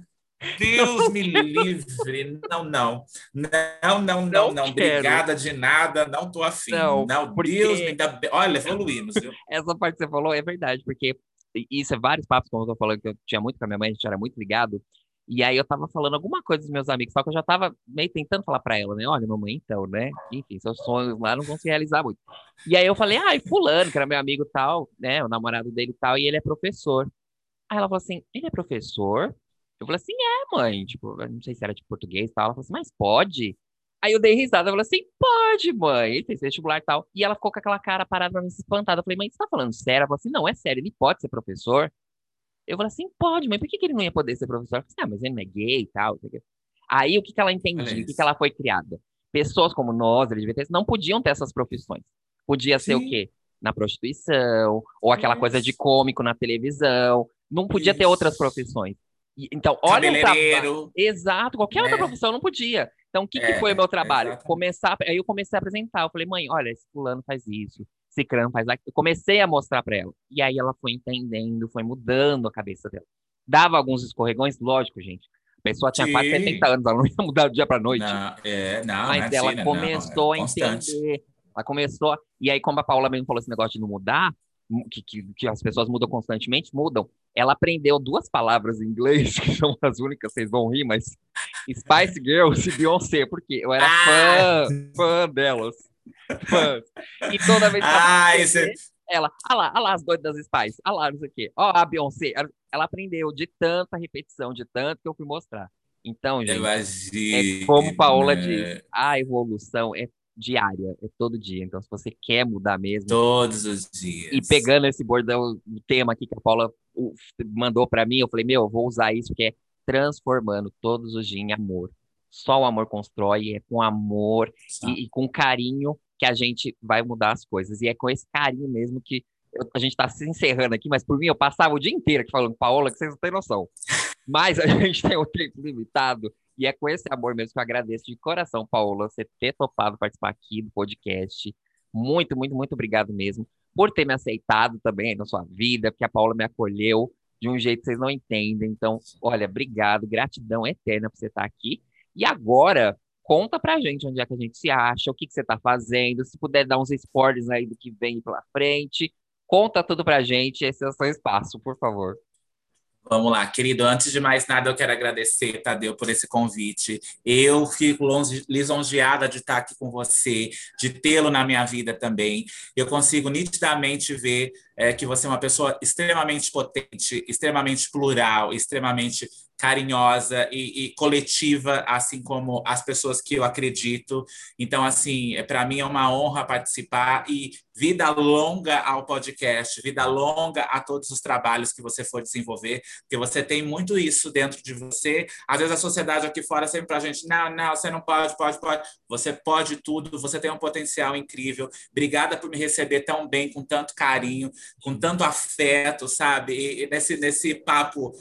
Deus me livre. Não, não. Não, não, não, não. Obrigada de nada, não tô afim. Não, não porque... Deus me dá. Olha, evoluímos, viu? Essa parte que você falou é verdade, porque isso é vários papos, como eu tô falando, que eu tinha muito com a minha mãe, a gente era muito ligado. E aí eu tava falando alguma coisa dos meus amigos, só que eu já tava meio tentando falar para ela, né? Olha, mamãe, então, né? Enfim, seus sonhos lá não vão se realizar muito. E aí eu falei, ai, ah, fulano, que era meu amigo tal, né? O namorado dele tal, e ele é professor. Aí ela falou assim, ele é professor? Eu falei assim, é, mãe, tipo, não sei se era de português e tal. Ela falou assim, mas pode? Aí eu dei risada, eu falei assim, pode, mãe. Ele fez vestibular e tal. E ela ficou com aquela cara parada pra mim, espantada. Eu falei, mãe, você tá falando sério? Ela falou assim, não, é sério, ele pode ser professor? Eu falei assim, pode, mãe, por que, que ele não ia poder ser professor? Eu falei assim, ah, mas ele não é gay e tal. Aí o que, que ela entendia? O que, que ela foi criada? Pessoas como nós, LGBTs, não podiam ter essas profissões. Podia ser Sim. o quê? Na prostituição, ou aquela Isso. coisa de cômico na televisão. Não podia Isso. ter outras profissões. Então, olha o trabalho. Exato, qualquer outra né? profissão não podia. Então, o que, é, que foi o meu trabalho? Começar, aí eu comecei a apresentar. Eu falei, mãe, olha, esse fulano faz isso, esse crânio faz aquilo. Eu comecei a mostrar para ela. E aí ela foi entendendo, foi mudando a cabeça dela. Dava alguns escorregões, lógico, gente. A pessoa tinha Sim. quase 70 anos, ela não ia mudar do dia para noite. Não, é, não, Mas é ela começou não, é a entender. Ela começou. E aí, como a Paula mesmo falou esse negócio de não mudar, que, que, que, as pessoas mudam constantemente, mudam. Ela aprendeu duas palavras em inglês, que são as únicas, vocês vão rir, mas Spice Girls e Beyoncé, porque eu era ah! fã, fã delas. Fã. E toda vez que ah, ela, esse... ela, ah lá, ah lá as doidas das Spice, ah lá, não sei o quê. Ó, a Beyoncé, ela aprendeu de tanta repetição, de tanto que eu fui mostrar. Então, gente, é como Paola diz, a evolução é diária, é todo dia. Então, se você quer mudar mesmo. Todos os dias. E pegando esse bordão, o tema aqui que a Paula mandou para mim, eu falei, meu, eu vou usar isso, que é transformando todos os dias em amor. Só o amor constrói, é com amor e, e, com carinho que a gente vai mudar as coisas. E é com esse carinho mesmo que eu, a gente está se encerrando aqui, mas por mim eu passava o dia inteiro aqui falando, Paola, que vocês não têm noção. Mas a gente tem um tempo limitado e é com esse amor mesmo que eu agradeço de coração, Paola, você ter topado participar aqui do podcast. Muito, muito, muito obrigado mesmo por ter me aceitado também na sua vida, porque a Paola me acolheu de um jeito que vocês não entendem. Então, olha, obrigado, gratidão eterna por você estar aqui. E agora, conta pra gente onde é que a gente se acha, o que, que você tá fazendo, se puder dar uns spoilers aí do que vem pela frente. Conta tudo pra gente, esse é o seu espaço, por favor. Vamos lá, querido. Antes de mais nada, eu quero agradecer, Tadeu, por esse convite. Eu fico lisonjeada de estar aqui com você, de tê-lo na minha vida também. Eu consigo nitidamente ver é, que você é uma pessoa extremamente potente, extremamente plural, extremamente carinhosa e, e, coletiva, assim como as pessoas que eu acredito. Então, assim, é, para mim é uma honra participar e vida longa ao podcast, vida longa a todos os trabalhos que você for desenvolver, porque você tem muito isso dentro de você. Às vezes a sociedade aqui fora sempre para a gente, não, não, você não pode, pode, pode. Você pode tudo, você tem um potencial incrível. Obrigada por me receber tão bem, com tanto carinho, com tanto afeto, sabe? E nesse, nesse papo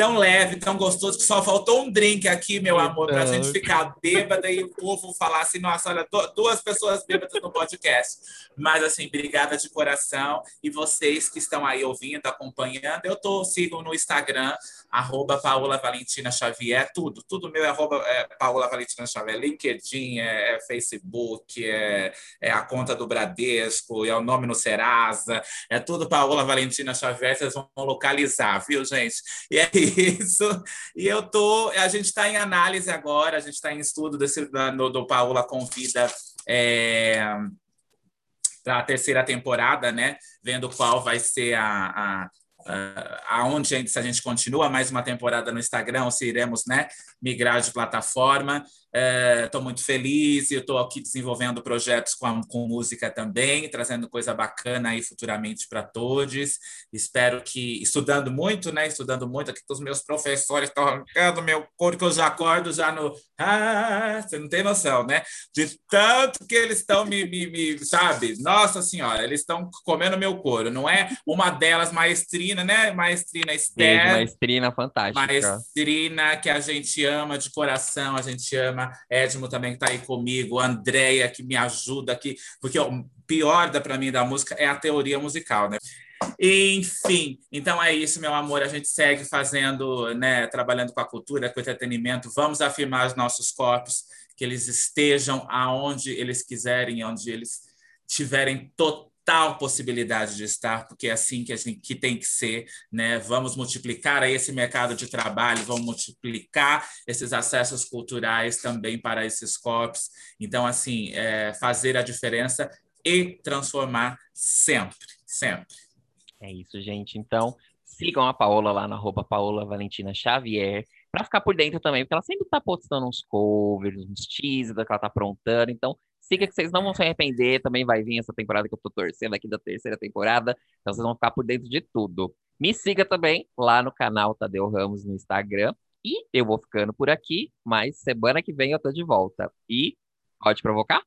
tão leve, tão gostoso, que só faltou um drink aqui, meu amor, para a gente ficar bêbada e o povo falar assim, nossa, olha, duas pessoas bêbadas no podcast. Mas, assim, obrigada de coração. E vocês que estão aí ouvindo, acompanhando, eu tô, sigo no Instagram, arroba Paola Valentina Xavier, tudo, tudo meu é arroba é, Paola Valentina Xavier, LinkedIn, é, é Facebook, é, é, a conta do Bradesco, é o nome no Serasa, é tudo Paola Valentina Xavier, vocês vão localizar, viu, gente? E é isso. E eu tô, a gente está em análise agora, a gente está em estudo desse, do, do Paola Convida é, para a terceira temporada, né? Vendo qual vai ser a, a aonde se a gente continua mais uma temporada no Instagram ou se iremos né, migrar de plataforma. Estou é, muito feliz e estou aqui desenvolvendo projetos com, com música também, trazendo coisa bacana aí futuramente para todos. Espero que, estudando muito, né? Estudando muito aqui com os meus professores, estão arrancando meu couro que eu já acordo já no. Ah, você não tem noção, né? De tanto que eles estão me, me, me, sabe? Nossa Senhora, eles estão comendo meu couro. Não é uma delas maestrina, né? Maestrina Esther. Maestrina fantástica. Maestrina que a gente ama de coração, a gente ama Edmo também está aí comigo, Andréia que me ajuda aqui, porque o pior para mim da música é a teoria musical, né? Enfim, então é isso, meu amor. A gente segue fazendo, né, trabalhando com a cultura, com o entretenimento. Vamos afirmar os nossos corpos, que eles estejam aonde eles quiserem, onde eles tiverem total total possibilidade de estar, porque é assim que, a gente, que tem que ser, né? Vamos multiplicar esse mercado de trabalho, vamos multiplicar esses acessos culturais também para esses corpos. Então, assim, é, fazer a diferença e transformar sempre, sempre. É isso, gente. Então, sigam a Paola lá na arroba Paola Valentina Xavier, para ficar por dentro também, porque ela sempre está postando uns covers, uns teasers que ela está aprontando. Então, Siga que vocês não vão se arrepender. Também vai vir essa temporada que eu tô torcendo aqui da terceira temporada. Então vocês vão ficar por dentro de tudo. Me siga também lá no canal Tadeu Ramos no Instagram. E eu vou ficando por aqui, mas semana que vem eu tô de volta. E pode provocar?